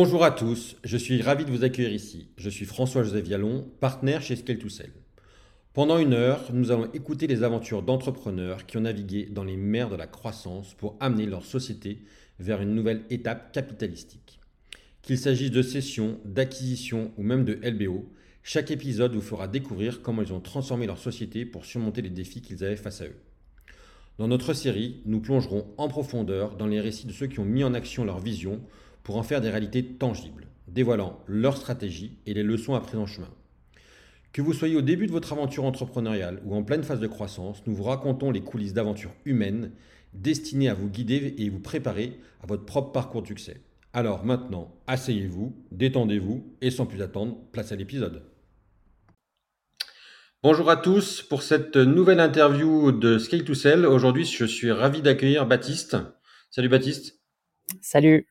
Bonjour à tous, je suis ravi de vous accueillir ici. Je suis François-Joseph Vialon, partenaire chez Scale to Sell. Pendant une heure, nous allons écouter les aventures d'entrepreneurs qui ont navigué dans les mers de la croissance pour amener leur société vers une nouvelle étape capitalistique. Qu'il s'agisse de cession, d'acquisition ou même de LBO, chaque épisode vous fera découvrir comment ils ont transformé leur société pour surmonter les défis qu'ils avaient face à eux. Dans notre série, nous plongerons en profondeur dans les récits de ceux qui ont mis en action leur vision pour en faire des réalités tangibles, dévoilant leur stratégie et les leçons apprises en chemin. Que vous soyez au début de votre aventure entrepreneuriale ou en pleine phase de croissance, nous vous racontons les coulisses d'aventures humaines destinées à vous guider et vous préparer à votre propre parcours de succès. Alors maintenant, asseyez-vous, détendez-vous et sans plus attendre, place à l'épisode. Bonjour à tous pour cette nouvelle interview de Scale to Sell. Aujourd'hui, je suis ravi d'accueillir Baptiste. Salut Baptiste. Salut.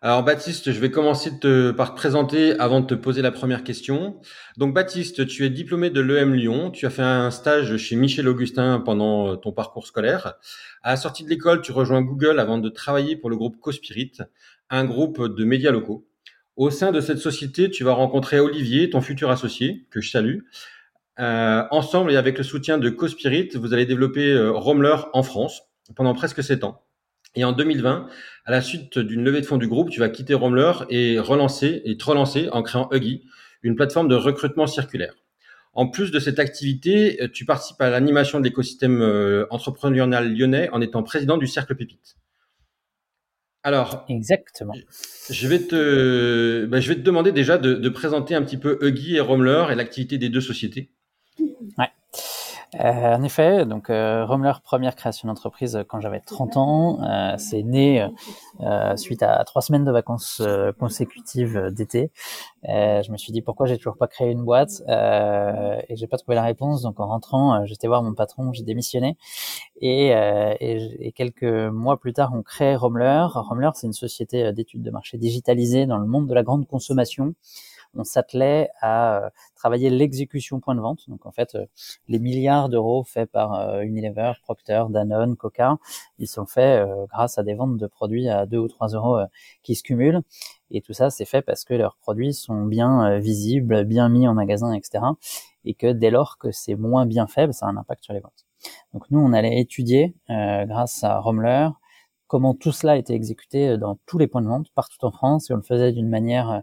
Alors Baptiste, je vais commencer par te présenter avant de te poser la première question. Donc Baptiste, tu es diplômé de l'EM Lyon, tu as fait un stage chez Michel Augustin pendant ton parcours scolaire. À la sortie de l'école, tu rejoins Google avant de travailler pour le groupe Cospirit, un groupe de médias locaux. Au sein de cette société, tu vas rencontrer Olivier, ton futur associé, que je salue. Euh, ensemble et avec le soutien de Cospirit, vous allez développer euh, en France pendant presque sept ans. Et en 2020, à la suite d'une levée de fonds du groupe, tu vas quitter Romler et relancer et te relancer en créant Huggy, une plateforme de recrutement circulaire. En plus de cette activité, euh, tu participes à l'animation de l'écosystème euh, entrepreneurial lyonnais en étant président du Cercle Pépite. Alors, exactement. Je vais te, ben, je vais te demander déjà de, de présenter un petit peu Huggy et Romler et l'activité des deux sociétés. Ouais. Euh, en effet, donc euh, première création d'entreprise euh, quand j'avais 30 ans, euh, c'est né euh, suite à trois semaines de vacances consécutives d'été. je me suis dit pourquoi j'ai toujours pas créé une boîte et j'ai pas trouvé la réponse. Donc en rentrant, j'étais voir mon patron, j'ai démissionné et, et, et, quelques mois plus tard, on crée Romler. Romler, c'est une société d'études de marché digitalisée dans le monde de la grande consommation on s'attelait à euh, travailler l'exécution point de vente. Donc en fait, euh, les milliards d'euros faits par euh, Unilever, Procter, Danone, Coca, ils sont faits grâce à des ventes de produits à 2 ou 3 euros qui se cumulent. Et tout ça, c'est fait parce que leurs produits sont bien visibles, bien mis en magasin, etc. Et que dès lors que c'est moins bien fait, ça a un impact sur les ventes. Donc nous, on allait étudier, grâce à Romler, comment tout cela était exécuté dans tous les points de vente partout en France et on le faisait d'une manière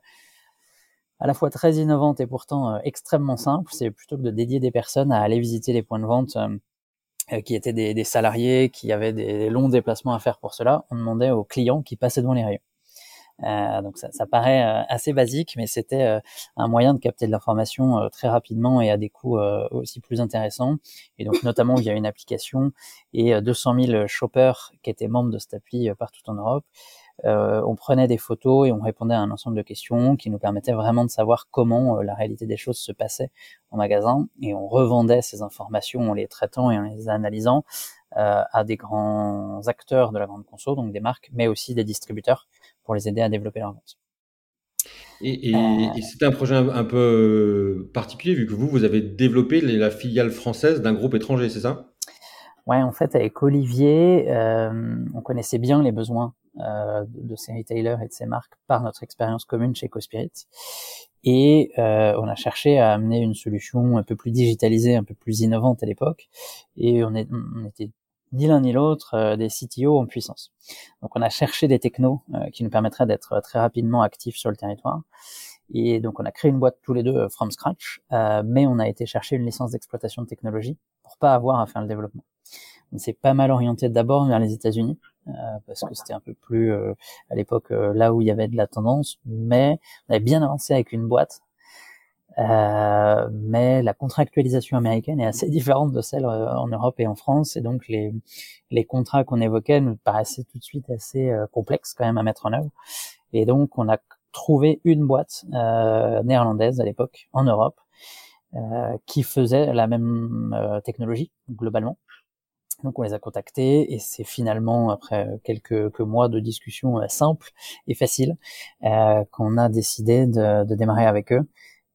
à la fois très innovante et pourtant euh, extrêmement simple. C'est plutôt que de dédier des personnes à aller visiter les points de vente euh, euh, qui étaient des, salariés, qui avaient des, longs déplacements à faire pour cela, on demandait aux clients qui passaient devant les rayons. Donc ça, ça, paraît assez basique, mais c'était un moyen de capter de l'information très rapidement et à des coûts aussi plus intéressants. Et donc notamment il y a une application et 200 000 shoppers qui étaient membres de cette appli partout en Europe on prenait des photos et on répondait à un ensemble de questions qui nous permettaient vraiment de savoir comment euh, la réalité des choses se passait en magasin et on revendait ces informations en les traitant et en les analysant euh, à des grands acteurs de la grande conso, donc des marques, mais aussi des distributeurs pour les aider à développer leur vente. Et, et, c'était un projet un, peu particulier vu que vous, vous avez développé la filiale française d'un groupe étranger, c'est ça? Ouais, en fait, avec Olivier, on connaissait bien les besoins euh, de ces retailers et de ces marques par notre expérience commune chez Cospirit. Et euh, on a cherché à amener une solution un peu plus digitalisée, un peu plus innovante à l'époque. Et on, est, on était ni l'un ni l'autre euh, des CTO en puissance. Donc on a cherché des technos euh, qui nous permettraient d'être très rapidement actifs sur le territoire. Et donc on a créé une boîte tous les deux euh, from scratch, mais on a été chercher une licence d'exploitation de technologie pour pas avoir à faire le développement. On s'est pas mal orienté d'abord vers les États-Unis euh, parce que c'était un peu plus euh, à l'époque euh, là où il y avait de la tendance, mais on avait bien avancé avec une boîte. mais la contractualisation américaine est assez différente de celle en Europe et en France, et donc les, les contrats qu'on évoquait nous paraissaient tout de suite assez complexes quand même à mettre en œuvre. Et donc on a trouvé une boîte néerlandaise à l'époque en Europe qui faisait la même technologie globalement donc on les a contactés et c'est finalement après quelques, mois de discussion euh, simples et faciles euh, qu'on a décidé de, démarrer avec eux.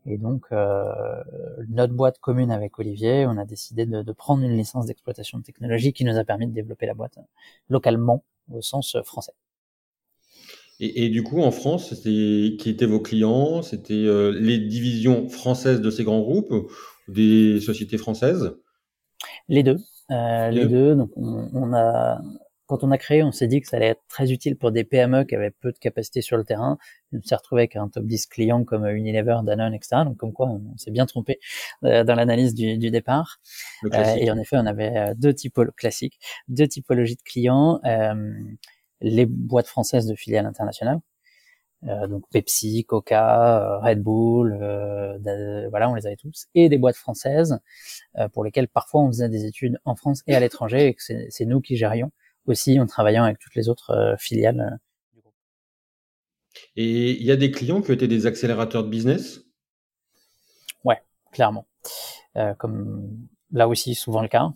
Et donc euh, notre boîte commune avec Olivier, on a décidé de, prendre une licence d'exploitation de technologie qui nous a permis de développer la boîte localement au sens français. Et, du coup, en France, qui étaient vos clients? C'était les divisions françaises de ces grands groupes ou des sociétés françaises? Les deux. Les, deux. Donc, on, a quand on a créé, on s'est dit que ça allait être très utile pour des PME qui avaient peu de capacité sur le terrain. On s'est retrouvé avec un top 10 client comme Unilever, Danone, etc. Donc comme quoi, on, s'est bien trompé euh, dans l'analyse du, départ. Euh, et en effet, on avait euh, deux typologies classiques, deux typologies de clients. les boîtes françaises de filiales internationales, donc Pepsi, Coca, Red Bull, voilà, on les avait tous, et des boîtes françaises pour lesquelles parfois on faisait des études en France et à l'étranger, et que c'est nous qui gérions aussi en travaillant avec toutes les autres euh, filiales euh. Et il y a des clients qui ont été des accélérateurs de business? Ouais, clairement. Euh, comme là aussi souvent le cas.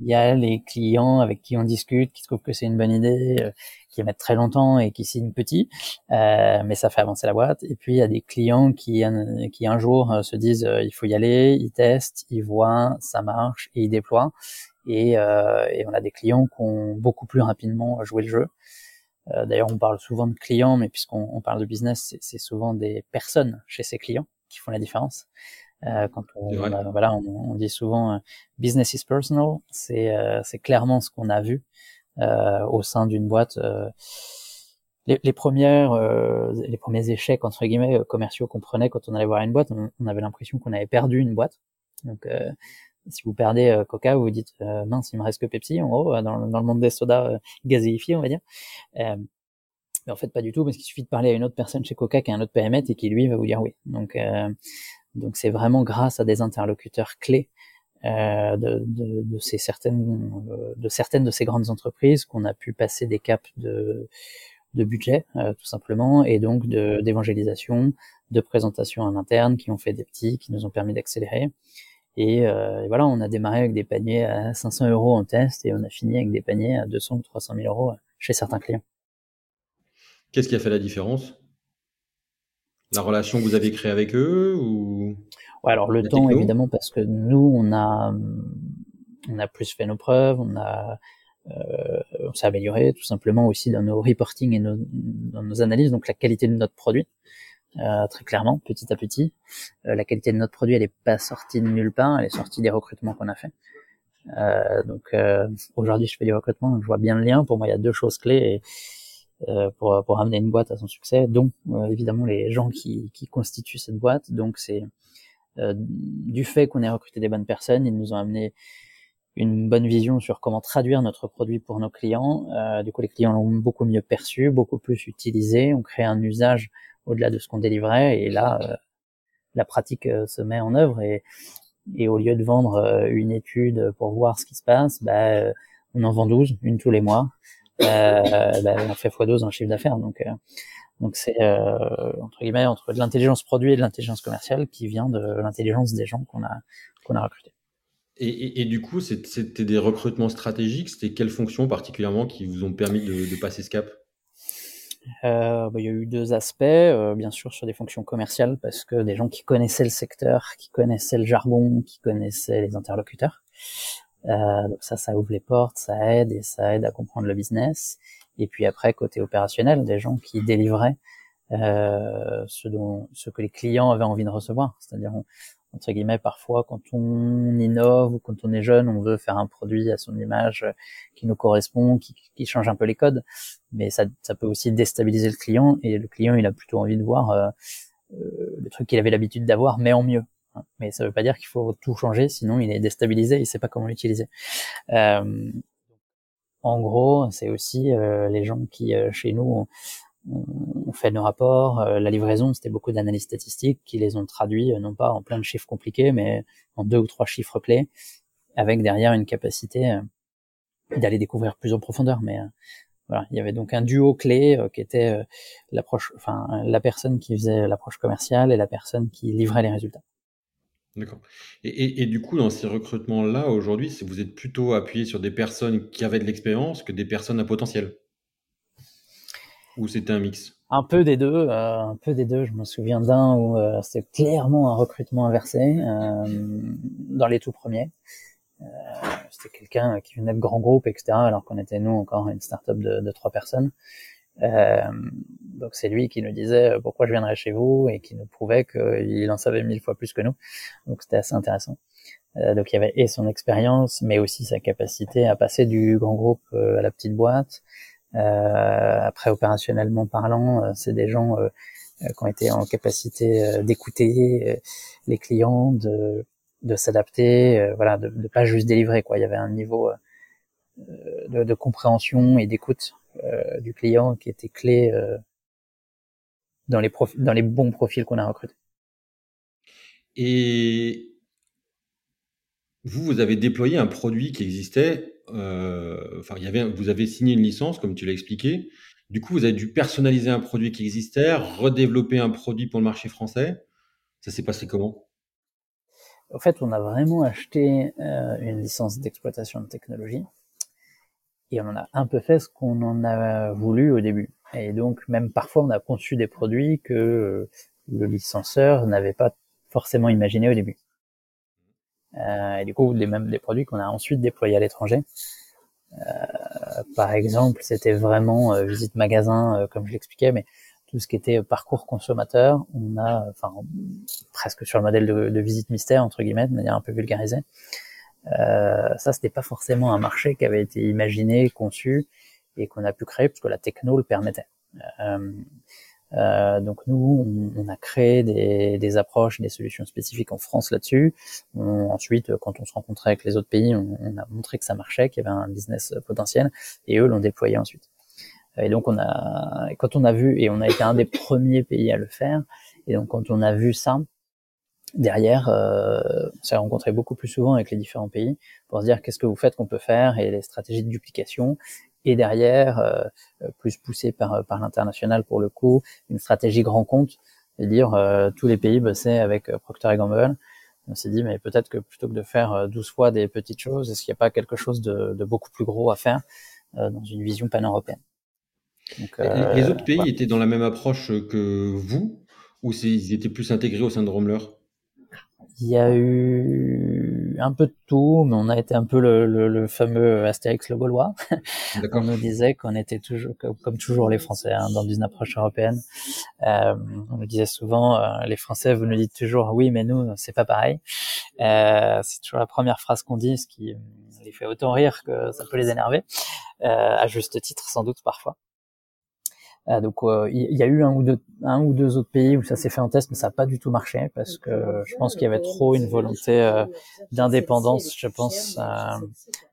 Il y a les clients avec qui on discute, qui trouvent que c'est une bonne idée, qui mettent très longtemps et qui signent petit, mais ça fait avancer la boîte. Et puis il y a des clients qui, qui un jour se disent il faut y aller, ils testent, ils voient, ça marche et ils déploient. Et, euh, et, on a des clients qui ont beaucoup plus rapidement joué le jeu. Euh, D'ailleurs, on parle souvent de clients, mais puisqu'on on parle de business, c'est souvent des personnes chez ces clients qui font la différence. Euh, quand on, voilà, on, on, dit souvent euh, business is personal, c'est euh, clairement ce qu'on a vu euh, au sein d'une boîte. Les, les, premières, les premiers échecs entre guillemets commerciaux qu'on prenait quand on allait voir une boîte, on, on avait l'impression qu'on avait perdu une boîte. Donc si vous perdez euh, Coca, vous vous dites euh, mince, il me reste que Pepsi, en gros, euh, dans, dans le monde des sodas gazéifiés, on va dire. mais en fait, pas du tout, parce qu'il suffit de parler à une autre personne chez Coca qui a un autre périmètre et qui lui va vous dire oui. Donc, donc c'est vraiment grâce à des interlocuteurs clés euh, de, de, certaines, de ces grandes entreprises qu'on a pu passer des caps de, budget, euh, tout simplement, et donc d'évangélisation, de, présentation en interne, qui ont fait des petits, qui nous ont permis d'accélérer. Euh, et, voilà, on a démarré avec des paniers à 500 euros en test et on a fini avec des paniers à 200 ou 300 000 euros chez certains clients. Qu'est-ce qui a fait la différence? La relation que vous avez créée avec eux ou ouais, alors le temps évidemment parce que nous on a on a plus fait nos preuves, on a euh, on s'est amélioré tout simplement aussi dans nos reporting et nos, dans nos analyses, donc la qualité de notre produit. Euh, très clairement, petit à petit. Euh, la qualité de notre produit, elle n'est pas sortie de nulle part, elle est sortie des recrutements qu'on a fait. Euh, donc aujourd'hui, je fais du recrutement, donc je vois bien le lien. Pour moi, il y a deux choses clés pour, pour amener une boîte à son succès, dont évidemment les gens qui, qui constituent cette boîte. Donc c'est du fait qu'on ait recruté des bonnes personnes, ils nous ont amené une bonne vision sur comment traduire notre produit pour nos clients. Euh, du coup, les clients l'ont beaucoup mieux perçu, beaucoup plus utilisé. On crée un usage au-delà de ce qu'on délivrait. Et là, euh, la pratique euh, se met en œuvre et, et au lieu de vendre euh, une étude pour voir ce qui se passe, bah, on en vend 12, une tous les mois. Euh, bah, on fait x12 en chiffre d'affaires. Donc, donc c'est entre guillemets entre de l'intelligence produit et de l'intelligence commerciale qui vient de l'intelligence des gens qu'on a qu'on a recrutés. Et, et, du coup, c'était des recrutements stratégiques. C'était quelles fonctions particulièrement qui vous ont permis de, de passer ce cap? Euh, bah, il y a eu deux aspects, euh, bien sûr sur des fonctions commerciales, parce que des gens qui connaissaient le secteur, qui connaissaient le jargon, qui connaissaient les interlocuteurs. Euh, donc ça, ça ouvre les portes, ça aide et ça aide à comprendre le business. Et puis après, côté opérationnel, des gens qui délivraient euh, ce, dont, ce que les clients avaient envie de recevoir. C'est-à-dire, entre guillemets, parfois, quand on innove ou quand on est jeune, on veut faire un produit à son image euh, qui nous correspond, qui, qui change un peu les codes, mais ça, ça, peut aussi déstabiliser le client, et le client, il a plutôt envie de voir euh, euh le truc qu'il avait l'habitude d'avoir, mais en mieux. Mais ça veut pas dire qu'il faut tout changer, sinon il est déstabilisé, il sait pas comment l'utiliser. Euh, en gros, c'est aussi euh, les gens qui, chez nous, on fait nos rapports. Euh, la livraison, c'était beaucoup d'analyses statistiques qui les ont traduits, euh, non pas en plein de chiffres compliqués, mais en deux ou trois chiffres clés, avec derrière une capacité euh, d'aller découvrir plus en profondeur. Mais voilà, il y avait donc un duo clé qui était l'approche, enfin la personne qui faisait l'approche commerciale et la personne qui livrait les résultats. D'accord. Et, et, du coup, dans ces recrutements-là, aujourd'hui, vous êtes plutôt appuyé sur des personnes qui avaient de l'expérience que des personnes à potentiel? Ou c'était un mix? Un peu des deux, euh, un peu des deux. Je me souviens d'un où euh, c'était clairement un recrutement inversé euh, dans les tout premiers. c'était quelqu'un qui venait de grands groupes, etc. Alors qu'on était nous encore une start-up de, de trois personnes. Donc c'est lui qui nous disait pourquoi je viendrais chez vous et qui nous prouvait qu'il en savait mille fois plus que nous. Donc c'était assez intéressant. donc il y avait et son expérience, mais aussi sa capacité à passer du grand groupe à la petite boîte. après opérationnellement parlant, c'est des gens qui ont été en capacité d'écouter les clients, de de s'adapter, euh, voilà, de, de pas juste délivrer quoi. Il y avait un niveau euh, de, de, compréhension et d'écoute euh, du client qui était clé dans les dans les bons profils qu'on a recrutés. Et vous, vous avez déployé un produit qui existait. Euh, enfin, il y avait, vous avez signé une licence, comme tu l'as expliqué. Du coup, vous avez dû personnaliser un produit qui existait, redévelopper un produit pour le marché français. Ça s'est passé comment? Au fait, on a vraiment acheté euh, une licence d'exploitation de technologie et on en a un peu fait ce qu'on en a voulu au début. Et donc, même parfois, on a conçu des produits que euh, le licenceur n'avait pas forcément imaginé au début. Euh, et du coup, les mêmes des produits qu'on a ensuite déployés à l'étranger. Euh, par exemple, c'était vraiment euh, visite magasin, comme je l'expliquais, mais tout ce qui était parcours consommateur, on a, enfin, presque sur le modèle de, de visite mystère entre guillemets, de manière un peu vulgarisée. Euh, ça, c'était pas forcément un marché qui avait été imaginé, conçu et qu'on a pu créer parce que la techno le permettait. Euh, euh, donc nous, on, a créé des, des, approches, des solutions spécifiques en France là-dessus. Ensuite, quand on se rencontrait avec les autres pays, on, on a montré que ça marchait, qu'il y avait un business potentiel, et eux l'ont déployé ensuite. Et donc on a, quand on a vu, et on a été un des premiers pays à le faire, et donc quand on a vu ça, derrière, euh, on s'est rencontré beaucoup plus souvent avec les différents pays pour se dire qu'est-ce que vous faites qu'on peut faire et les stratégies de duplication. Et derrière, euh, plus poussé par, par l'international pour le coup, une stratégie grand compte, et dire euh, tous les pays bossaient avec euh, Procter Gamble. On s'est dit, mais peut-être que plutôt que de faire 12 fois des petites choses, est-ce qu'il n'y a pas quelque chose de, de beaucoup plus gros à faire dans une vision pan-européenne? Les autres euh, pays étaient dans la même approche que vous ou ils étaient plus intégrés au sein de Romler Il y a eu un peu de tout, mais on a été un peu le, le, fameux Astérix le Gaulois. on nous disait qu'on était toujours, comme, toujours les Français, hein, dans une approche européenne. Euh, on nous disait souvent, euh, les Français, vous nous dites toujours, oui, mais nous, c'est pas pareil. Euh, c'est toujours la première phrase qu'on dit, ce qui les fait autant rire que ça peut les énerver, euh, à juste titre sans doute parfois. Euh, donc euh, il y, a eu un ou deux, un ou deux autres pays où ça s'est fait en test, mais ça n'a pas du tout marché parce que je pense qu'il y avait trop une volonté euh, d'indépendance, je pense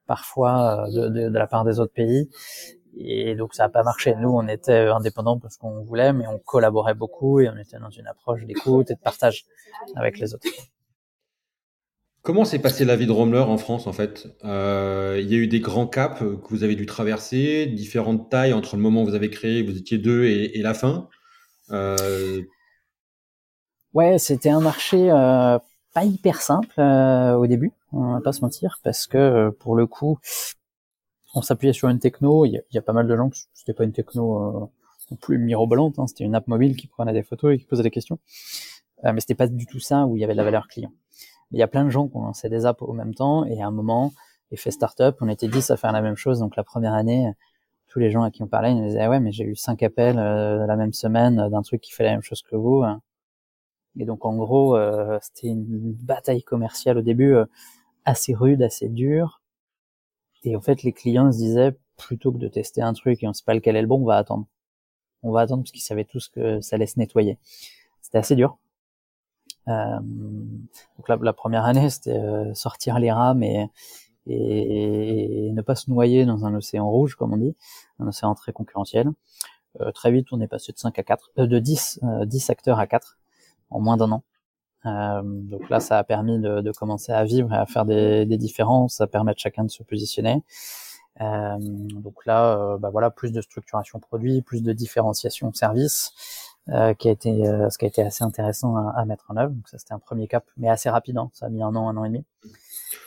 parfois de, de, de, la part des autres pays. Et donc ça n'a pas marché. Nous, on était indépendants parce qu'on voulait, mais on collaborait beaucoup et on était dans une approche d'écoute et de partage avec les autres. Comment s'est passée la vie de Romler en France en fait? Euh, Il y a eu des grands caps que vous avez dû traverser, différentes tailles entre le moment où vous avez créé, vous étiez deux, et, la fin. Euh... Ouais, c'était un marché euh, pas hyper simple au début, on va pas se mentir, parce que pour le coup, on s'appuyait sur une techno. Il y, a pas mal de gens, c'était pas une techno non plus mirobolante, hein, c'était une app mobile qui prenait des photos et qui posait des questions, mais c'était pas du tout ça où il y avait de la valeur client il y a plein de gens qui ont lancé des apps au même temps et à un moment, effet startup, on était 10 à faire la même chose. Donc la première année, tous les gens à qui on parlait, ils nous disaient ouais mais j'ai eu cinq appels euh, la même semaine euh, d'un truc qui fait la même chose que vous. Et donc en gros, euh, c'était une bataille commerciale au début assez rude, assez dure. Et en fait, les clients se disaient plutôt que de tester un truc et on sait pas lequel est le bon, on va attendre. On va attendre parce qu'ils savaient tous que ça allait se nettoyer. C'était assez dur. Euh, donc la, la, première année, c'était euh, sortir les rames et, et, ne pas se noyer dans un océan rouge, comme on dit, un océan très concurrentiel. Euh, très vite, on est passé de 5 à 4, euh, de 10, 10 acteurs à 4 en moins d'un an. Euh, donc là, ça a permis de, de, commencer à vivre et à faire des, des différences, ça permet de chacun de se positionner. Euh, donc là, bah voilà, plus de structuration produit, plus de différenciation service, euh, qui a été euh, ce qui a été assez intéressant à, à mettre en œuvre. Donc ça c'était un premier cap, mais assez rapide. Hein. Ça a mis un an, un an et demi.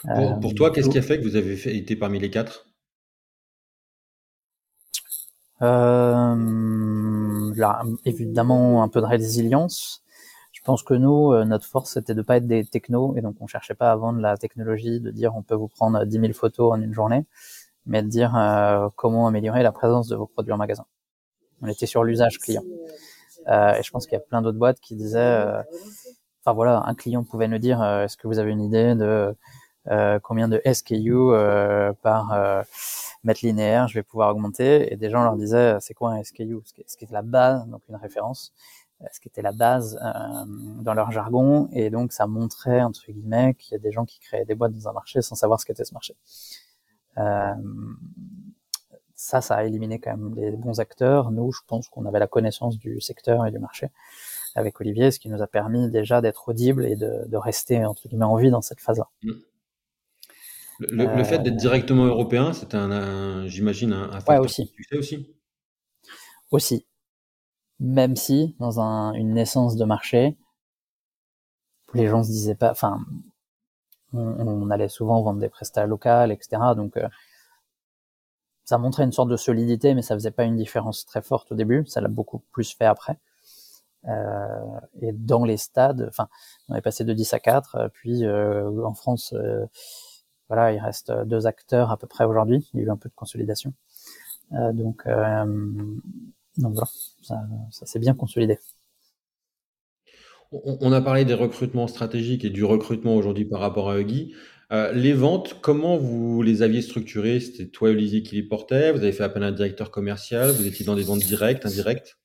Pour, pour toi, qu'est-ce qui a fait que vous avez fait, été parmi les quatre? Euh, là, évidemment, un peu de résilience. Je pense que nous, notre force, c'était de pas être des technos, et donc on cherchait pas à vendre la technologie, de dire on peut vous prendre 10 000 photos en une journée, mais de dire euh, comment améliorer la présence de vos produits en magasin. On était sur l'usage client. Et je pense qu'il y a plein d'autres boîtes qui disaient, enfin voilà, un client pouvait nous dire, est-ce que vous avez une idée de combien de SKU par mètre linéaire je vais pouvoir augmenter? Et des gens leur disaient, c'est quoi un SKU Ce qui est la base, donc une référence ce qui était la base euh, dans leur jargon, et donc ça montrait entre guillemets qu'il y a des gens qui créaient des boîtes dans un marché sans savoir ce qu'était ce marché. Euh, ça, ça a éliminé quand même les bons acteurs. Nous, je pense qu'on avait la connaissance du secteur et du marché avec Olivier, ce qui nous a permis déjà d'être audible et de, de, rester entre guillemets en vie dans cette phase-là. Mmh. Le, le, fait d'être euh, directement européen, c'est un, j'imagine, un, un facteur aussi. Tu sais aussi. Aussi, même si dans un, une naissance de marché, les gens se disaient pas, enfin, on, on, allait souvent vendre des prestats locales, etc. Donc euh, ça montrait une sorte de solidité, mais ça faisait pas une différence très forte au début. Ça l'a beaucoup plus fait après. Euh, et dans les stades, enfin, on est passé de 10 à 4, euh, puis euh, en France, voilà, il reste deux acteurs à peu près aujourd'hui. Il y a eu un peu de consolidation. donc voilà, ça, ça s'est bien consolidé. On a parlé des recrutements stratégiques et du recrutement aujourd'hui par rapport à Huggy. Euh, les ventes, comment vous les aviez structurées? C'était toi, Olivier, qui les portait Vous avez fait appel à un directeur commercial? Vous étiez dans des ventes directes, indirectes?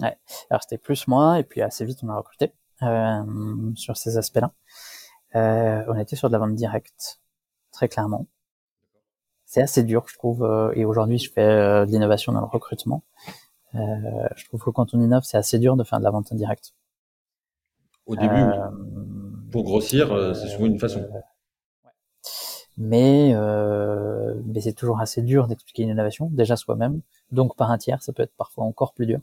Ouais, alors c'était plus moi, et puis assez vite on a recruté euh, sur ces aspects-là. Euh, on était sur de la vente directe, très clairement c'est assez dur, je trouve. Euh, et aujourd'hui, je fais de l'innovation dans le recrutement. Euh, je trouve que quand on innove, c'est assez dur de faire de la vente indirecte. Au début, oui. Pour grossir, c'est souvent une façon. Mais, euh, mais c'est toujours assez dur d'expliquer une innovation, déjà soi-même. Donc par un tiers, ça peut être parfois encore plus dur.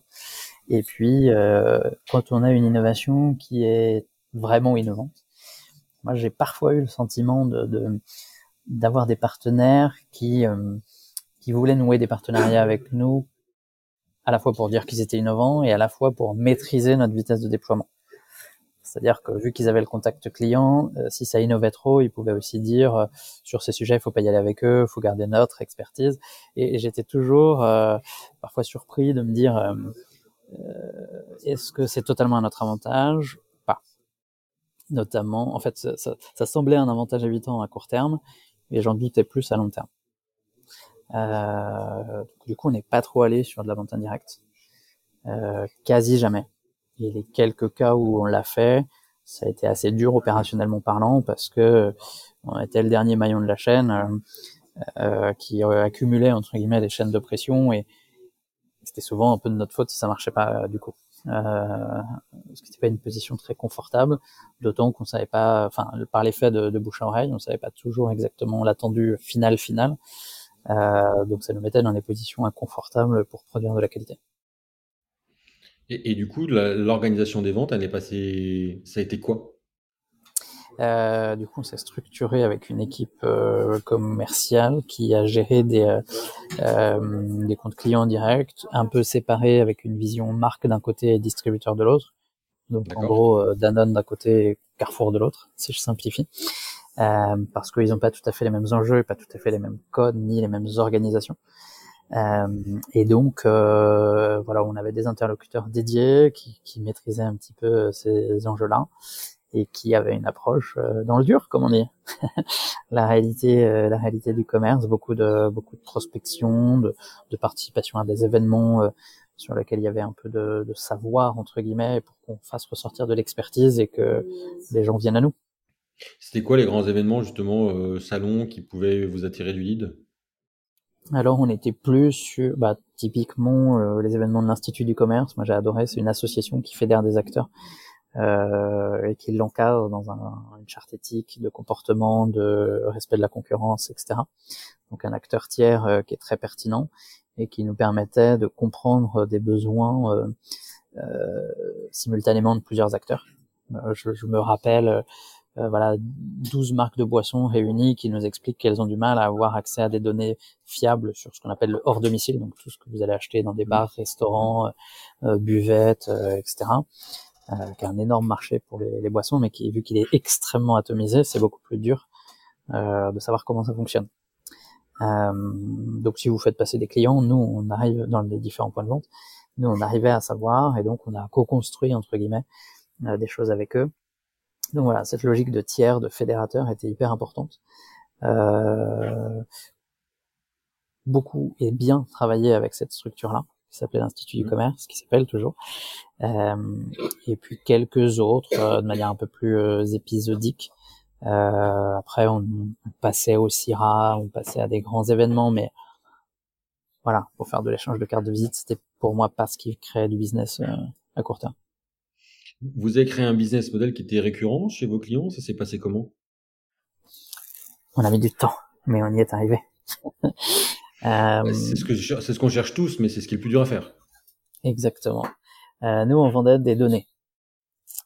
Et puis, euh, quand on a une innovation qui est vraiment innovante, moi j'ai parfois eu le sentiment de, d'avoir des partenaires qui euh, qui voulaient nouer des partenariats avec nous à la fois pour dire qu'ils étaient innovants et à la fois pour maîtriser notre vitesse de déploiement. C'est-à-dire que vu qu'ils avaient le contact client, euh, si ça innovait trop, ils pouvaient aussi dire euh, sur ces sujets, il faut pas y aller avec eux, il faut garder notre expertise. Et, j'étais toujours parfois surpris de me dire est-ce que c'est totalement à notre avantage Pas? Notamment, en fait, ça, ça, semblait un avantage évitant à court terme, et j'en doutais plus à long terme. Euh, du coup, on n'est pas trop allé sur de la vente indirecte, euh, quasi jamais. Et les quelques cas où on l'a fait, ça a été assez dur opérationnellement parlant parce que on était le dernier maillon de la chaîne euh, euh qui accumulait entre guillemets des chaînes de pression et c'était souvent un peu de notre faute si ça marchait pas du coup euh, ce n'était pas une position très confortable, d'autant qu'on savait pas, enfin, par l'effet de, de, bouche à oreille, on savait pas toujours exactement l'attendu final final. Euh, donc ça nous mettait dans des positions inconfortables pour produire de la qualité. Et, et du coup, l'organisation des ventes, elle est passée, ça a été quoi? Euh, du coup, on s'est structuré avec une équipe euh, commerciale qui a géré des, euh, euh des comptes clients directs, un peu séparés avec une vision marque d'un côté et distributeur de l'autre. Donc en gros, euh, Danone d'un côté et Carrefour de l'autre, si je simplifie. Euh, parce qu'ils n'ont pas tout à fait les mêmes enjeux, pas tout à fait les mêmes codes, ni les mêmes organisations. Et donc, voilà, on avait des interlocuteurs dédiés qui, qui maîtrisaient un petit peu ces enjeux-là et qui avait une approche euh, dans le dur, comme on dit. la réalité, euh, la réalité du commerce, beaucoup de beaucoup de prospection, de, de participation à des événements euh, sur lesquels il y avait un peu de, de savoir entre guillemets pour qu'on fasse ressortir de l'expertise et que les gens viennent à nous. C'était quoi les grands événements justement euh, salons qui pouvaient vous attirer du lead? Alors on était plus sur bah, typiquement les événements de l'Institut du commerce. Moi j'ai adoré, c'est une association qui fédère des acteurs euh, et qui l'encadre dans un, une charte éthique de comportement, de respect de la concurrence, etc. Donc un acteur tiers euh, qui est très pertinent et qui nous permettait de comprendre des besoins euh, euh simultanément de plusieurs acteurs. Euh, je, me rappelle, voilà, 12 marques de boissons réunies qui nous expliquent qu'elles ont du mal à avoir accès à des données fiables sur ce qu'on appelle le hors domicile, donc tout ce que vous allez acheter dans des bars, restaurants, buvettes, etc euh, qui a un énorme marché pour les, les boissons, mais qui, vu qu'il est extrêmement atomisé, c'est beaucoup plus dur euh, de savoir comment ça fonctionne. donc si vous faites passer des clients, nous on arrive dans les différents points de vente, nous on arrivait à savoir et donc on a co-construit entre guillemets des choses avec eux. Donc voilà, cette logique de tiers, de fédérateur était hyper importante. Euh, beaucoup et bien travaillé avec cette structure-là, qui s'appelait l'Institut du mmh. commerce, qui s'appelle toujours, euh, et puis quelques autres euh, de manière un peu plus euh, épisodique. Euh, après, on, passait au CIRA, on passait à des grands événements, mais voilà, pour faire de l'échange de cartes de visite, c'était pour moi pas ce qui créait du business à court terme. Vous avez créé un business model qui était récurrent chez vos clients, ça s'est passé comment? On a mis du temps, mais on y est arrivé. Euh, c'est ce que c'est ce qu'on cherche tous, mais c'est ce qui est le plus dur à faire. Exactement. Euh, nous, on vendait des données.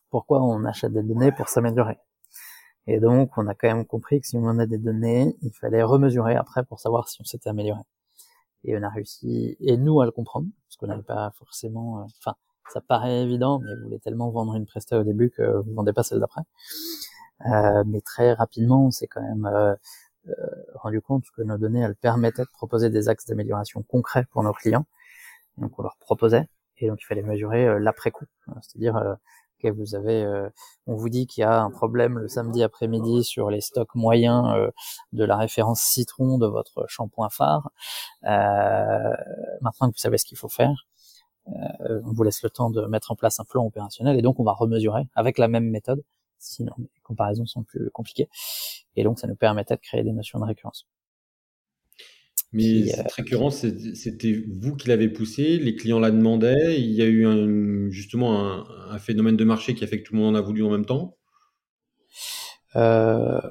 Pourquoi on achète des données? Pour s'améliorer Et donc, on a quand même compris que si on a des données, il fallait remesurer après pour savoir si on s'était amélioré. Et on a réussi, et nous, à le comprendre, parce qu'on n'avait pas forcément, euh, enfin, ça paraît évident, mais vous voulez tellement vendre une presta au début que vous vendez pas celle d'après. Euh, mais très rapidement, c'est quand même euh, euh, rendu compte que nos données, elles permettaient de proposer des axes d'amélioration concrets pour nos clients. Donc on leur proposait, et donc il fallait mesurer euh, l'après-coup, c'est-à-dire euh, que vous avez, on vous dit qu'il y a un problème le samedi après-midi sur les stocks moyens de la référence citron de votre shampoing phare. maintenant que vous savez ce qu'il faut faire, on vous laisse le temps de mettre en place un plan opérationnel et donc on va remesurer avec la même méthode sinon les comparaisons sont plus compliquées. Et donc ça nous permettait de créer des notions de récurrence. Mais euh, cette récurrence, c'était vous qui l'avez poussé, les clients la demandaient, il y a eu un, justement un, phénomène de marché qui a fait que tout le monde en a voulu en même temps? Euh,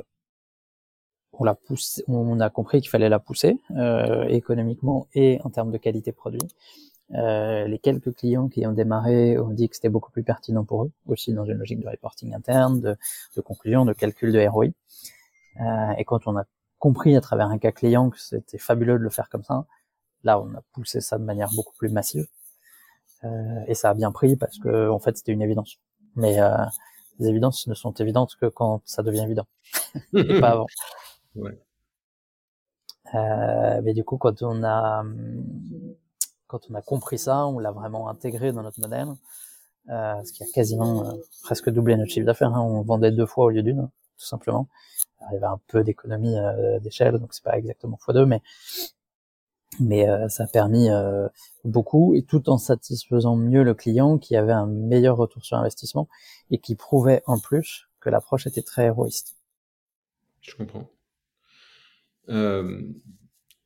on l'a poussé, on a compris qu'il fallait la pousser euh, économiquement et en termes de qualité produit. Euh, les quelques clients qui ont démarré ont dit que c'était beaucoup plus pertinent pour eux, aussi dans une logique de reporting interne, de, de conclusion, de calcul de ROI. Euh, et quand on a compris à travers un cas client que c'était fabuleux de le faire comme ça, là on a poussé ça de manière beaucoup plus massive. Euh, et ça a bien pris parce que en fait c'était une évidence. Mais euh, les évidences ne sont évidentes que quand ça devient évident, et pas avant. Ouais. Euh, mais du coup, quand on a quand on a compris ça, on l'a vraiment intégré dans notre modèle, euh, ce qui a quasiment euh, presque doublé notre chiffre d'affaires. Hein. On vendait deux fois au lieu d'une, tout simplement. il y avait un peu d'économie euh, d'échelle, donc c'est pas exactement fois deux, mais ça a permis beaucoup et tout en satisfaisant mieux le client qui avait un meilleur retour sur investissement et qui prouvait en plus que l'approche était très héroïste. Je comprends.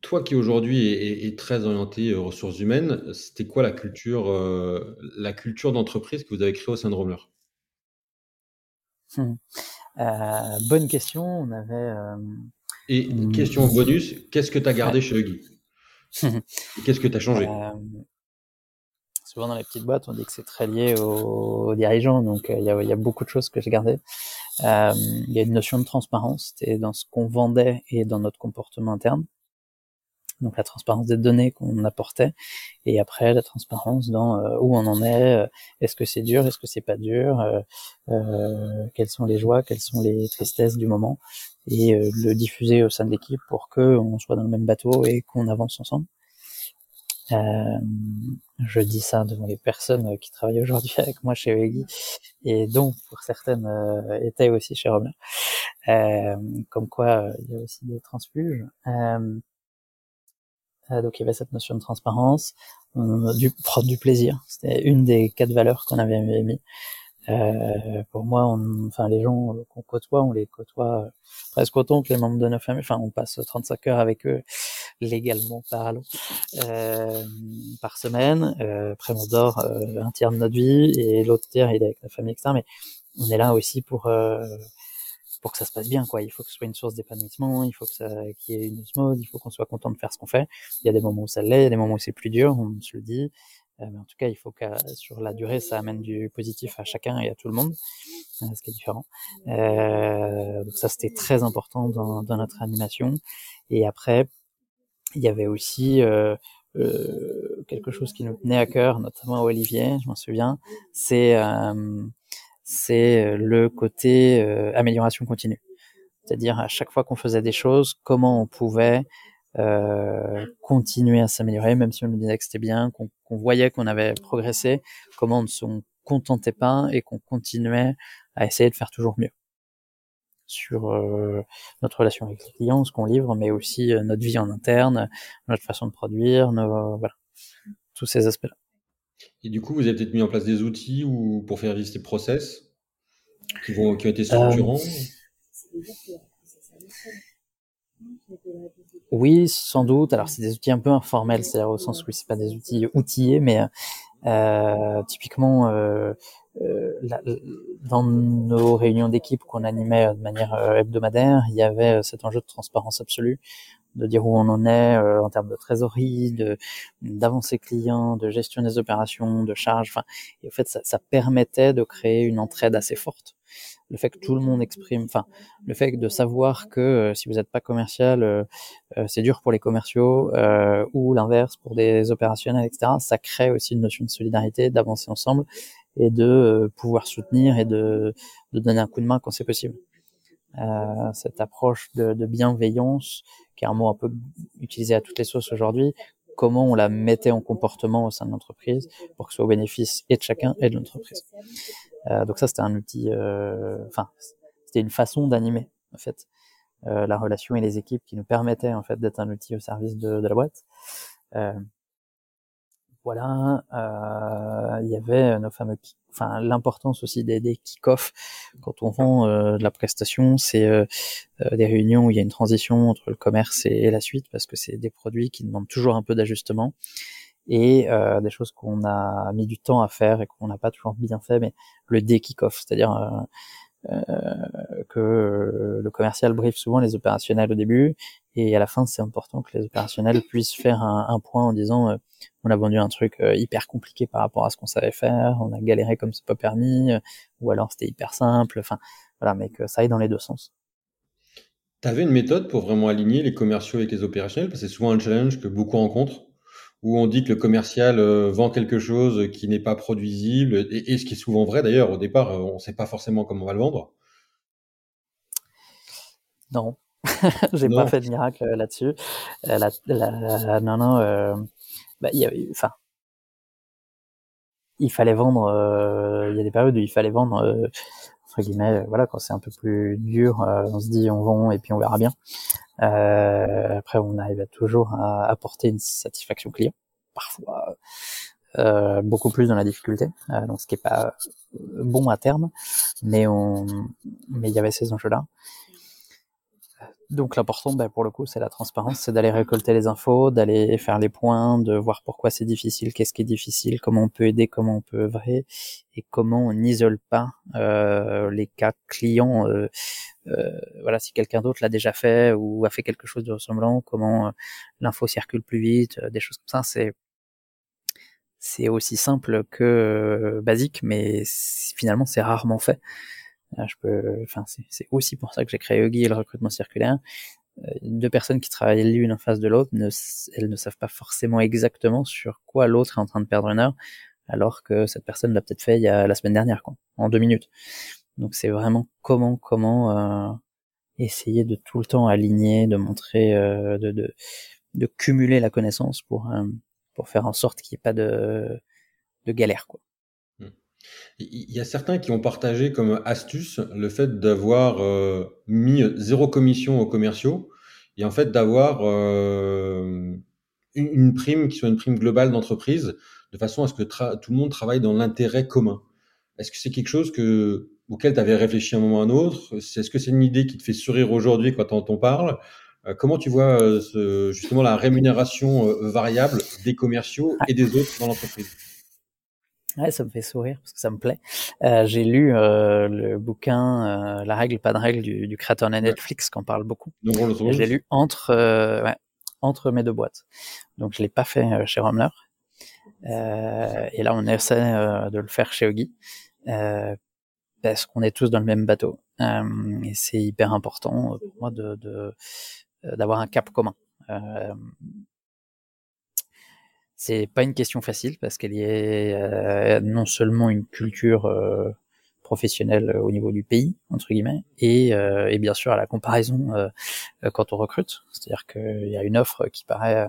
Toi qui aujourd'hui est, très orienté euh, ressources humaines, c'était quoi la culture, euh, la culture d'entreprise que vous avez créée au sein de Romler hmm. euh, Bonne question. On avait. Et hmm. question bonus, qu'est-ce que tu as gardé chez Huggy? Qu'est-ce que tu as changé Souvent dans les petites boîtes, on dit que c'est très lié aux, dirigeants, donc il y, a, beaucoup de choses que j'ai gardées. Il y a une notion de transparence, c'était dans ce qu'on vendait et dans notre comportement interne donc la transparence des données qu'on apportait, et après la transparence dans euh, où on en est, euh, est-ce que c'est dur, est-ce que c'est pas dur, euh, quelles sont les joies, quelles sont les tristesses du moment, et le diffuser au sein de l'équipe pour que on soit dans le même bateau et qu'on avance ensemble. je dis ça devant les personnes qui travaillent aujourd'hui avec moi chez Weggy et dont pour certaines étaient aussi chez Romer. comme quoi il y a aussi des transfuges. Euh, donc il y avait cette notion de transparence, euh, du prendre du plaisir. C'était une des quatre valeurs qu'on avait mis. Euh, pour moi, on, enfin les gens qu'on côtoie, on les côtoie presque autant que les membres de nos familles. Enfin, on passe 35 heures avec eux légalement parlant euh, par semaine. Euh, après, on dort un tiers de notre vie et l'autre tiers il est avec la famille etc. Mais on est là aussi pour pour que ça se passe bien, quoi. Il faut que ce soit une source d'épanouissement, il faut que ça, qu'il y ait une osmose, il faut qu'on soit content de faire ce qu'on fait. Il y a des moments où ça l'est, il y a des moments où c'est plus dur, on se le dit. Euh, mais en tout cas, il faut que sur la durée, ça amène du positif à chacun et à tout le monde, euh, ce qui est différent. Euh, donc ça, c'était très important dans, dans, notre animation. Et après, il y avait aussi quelque chose qui nous tenait à cœur, notamment Olivier, je m'en souviens, c'est c'est euh, le côté euh, amélioration continue. C'est-à-dire à chaque fois qu'on faisait des choses, comment on pouvait euh, continuer à s'améliorer, même si on nous disait que c'était bien, qu'on voyait qu'on avait progressé, comment on ne se contentait pas et qu'on continuait à essayer de faire toujours mieux sur euh, notre relation avec les clients, ce qu'on livre, mais aussi euh, notre vie en interne, notre façon de produire, nos, voilà, tous ces aspects-là. Et du coup, vous avez peut-être mis en place des outils ou pour faire vivre ces process qui, vont, qui ont été structurants oui, sans doute. Alors, c'est des outils un peu informels, c'est-à-dire au sens où c'est pas des outils outillés, mais euh, typiquement, euh, euh, dans nos réunions d'équipe qu'on animait de manière hebdomadaire, il y avait cet enjeu de transparence absolue, de dire où on en est en termes de trésorerie, de d'avancée client, de gestion des opérations, de charges. Enfin, et en fait, ça, ça permettait de créer une entraide assez forte le fait que tout le monde exprime, enfin, le fait de savoir que euh, si vous n'êtes pas commercial, euh, euh, c'est dur pour les commerciaux, ou l'inverse pour des opérationnels, etc. Ça crée aussi une notion de solidarité, d'avancer ensemble et de pouvoir soutenir et de, de, donner un coup de main quand c'est possible. Cette approche de, de, bienveillance, qui est un mot un peu utilisé à toutes les sauces aujourd'hui, comment on la mettait en comportement au sein de l'entreprise pour que ce soit au bénéfice et de chacun et de l'entreprise. Euh, donc ça, c'était un outil, euh, enfin, c'était une façon d'animer en fait euh, la relation et les équipes qui nous permettaient en fait d'être un outil au service de, de la boîte. Voilà, il y avait nos fameux, enfin l'importance aussi des, des kick-off quand on vend de la prestation, c'est des réunions où il y a une transition entre le commerce et la suite parce que c'est des produits qui demandent toujours un peu d'ajustement. Et euh, des choses qu'on a mis du temps à faire et qu'on n'a pas toujours bien fait, mais le day kick-off, c'est-à-dire euh, euh, que le commercial brief souvent les opérationnels au début et à la fin c'est important que les opérationnels puissent faire un, point en disant euh, on a vendu un truc euh, hyper compliqué par rapport à ce qu'on savait faire, on a galéré comme c'est pas permis, ou alors c'était hyper simple, enfin voilà, mais que ça aille dans les deux sens. Tu avais une méthode pour vraiment aligner les commerciaux avec les opérationnels? Parce que c'est souvent un challenge que beaucoup rencontrent où on dit que le commercial euh, vend quelque chose qui n'est pas produisible, et, ce qui est souvent vrai d'ailleurs, au départ, euh, on ne sait pas forcément comment on va le vendre. Non, j'ai pas fait de miracle euh, là-dessus. non, non, bah, y enfin, il fallait vendre. Il y a des périodes où il fallait vendre entre guillemets, voilà, quand c'est un peu plus dur, on se dit on vend et puis on verra bien. Euh, après, on arrive toujours à apporter une satisfaction client, parfois euh, beaucoup plus dans la difficulté, euh, donc ce qui est pas bon à terme, mais on, mais il y avait ces enjeux-là. Donc l'important, ben, pour le coup, c'est la transparence, c'est d'aller récolter les infos, d'aller faire les points, de voir pourquoi c'est difficile, qu'est-ce qui est difficile, comment on peut aider, comment on peut œuvrer, et comment on n'isole pas euh, les cas clients. Euh, euh, voilà, si quelqu'un d'autre l'a déjà fait ou a fait quelque chose de ressemblant, comment l'info circule plus vite, des choses comme ça, c'est c'est aussi simple que basique, mais finalement c'est rarement fait. Euh, je peux, enfin, c'est aussi pour ça que j'ai créé Huggy et le recrutement circulaire. Euh, deux personnes qui travaillent l'une en face de l'autre, elles ne savent pas forcément exactement sur quoi l'autre est en train de perdre une heure, alors que cette personne l'a peut-être fait il y a la semaine dernière, quoi, en deux minutes. Donc c'est vraiment comment, comment euh, essayer de tout le temps aligner, de montrer, euh, de, de, de, cumuler la connaissance pour pour faire en sorte qu'il n'y ait pas de de galère, quoi. Il y a certains qui ont partagé comme astuce le fait d'avoir euh, mis zéro commission aux commerciaux et en fait d'avoir euh, une, prime qui soit une prime globale d'entreprise de façon à ce que tout le monde travaille dans l'intérêt commun. Est-ce que c'est quelque chose que, auquel tu avais réfléchi un moment ou un autre? Est-ce que c'est une idée qui te fait sourire aujourd'hui quand on t'en parle euh, Comment tu vois justement la rémunération variable des commerciaux et des autres dans l'entreprise? Ouais, ça me fait sourire parce que ça me plaît. Euh, j'ai lu euh, le bouquin euh, La règle, pas de règle du, du créateur de Netflix qui en parle beaucoup. je l'ai lu entre, euh, ouais, entre mes deux boîtes. Donc je l'ai pas fait euh, chez Romler. et là, on essaie de le faire chez Ogi parce qu'on est tous dans le même bateau. et c'est hyper important pour moi de d'avoir un cap commun. C'est pas une question facile parce qu'elle y est euh, non seulement une culture euh, professionnel au niveau du pays entre guillemets et, et bien sûr à la comparaison quand on recrute c'est-à-dire qu'il y a une offre qui paraît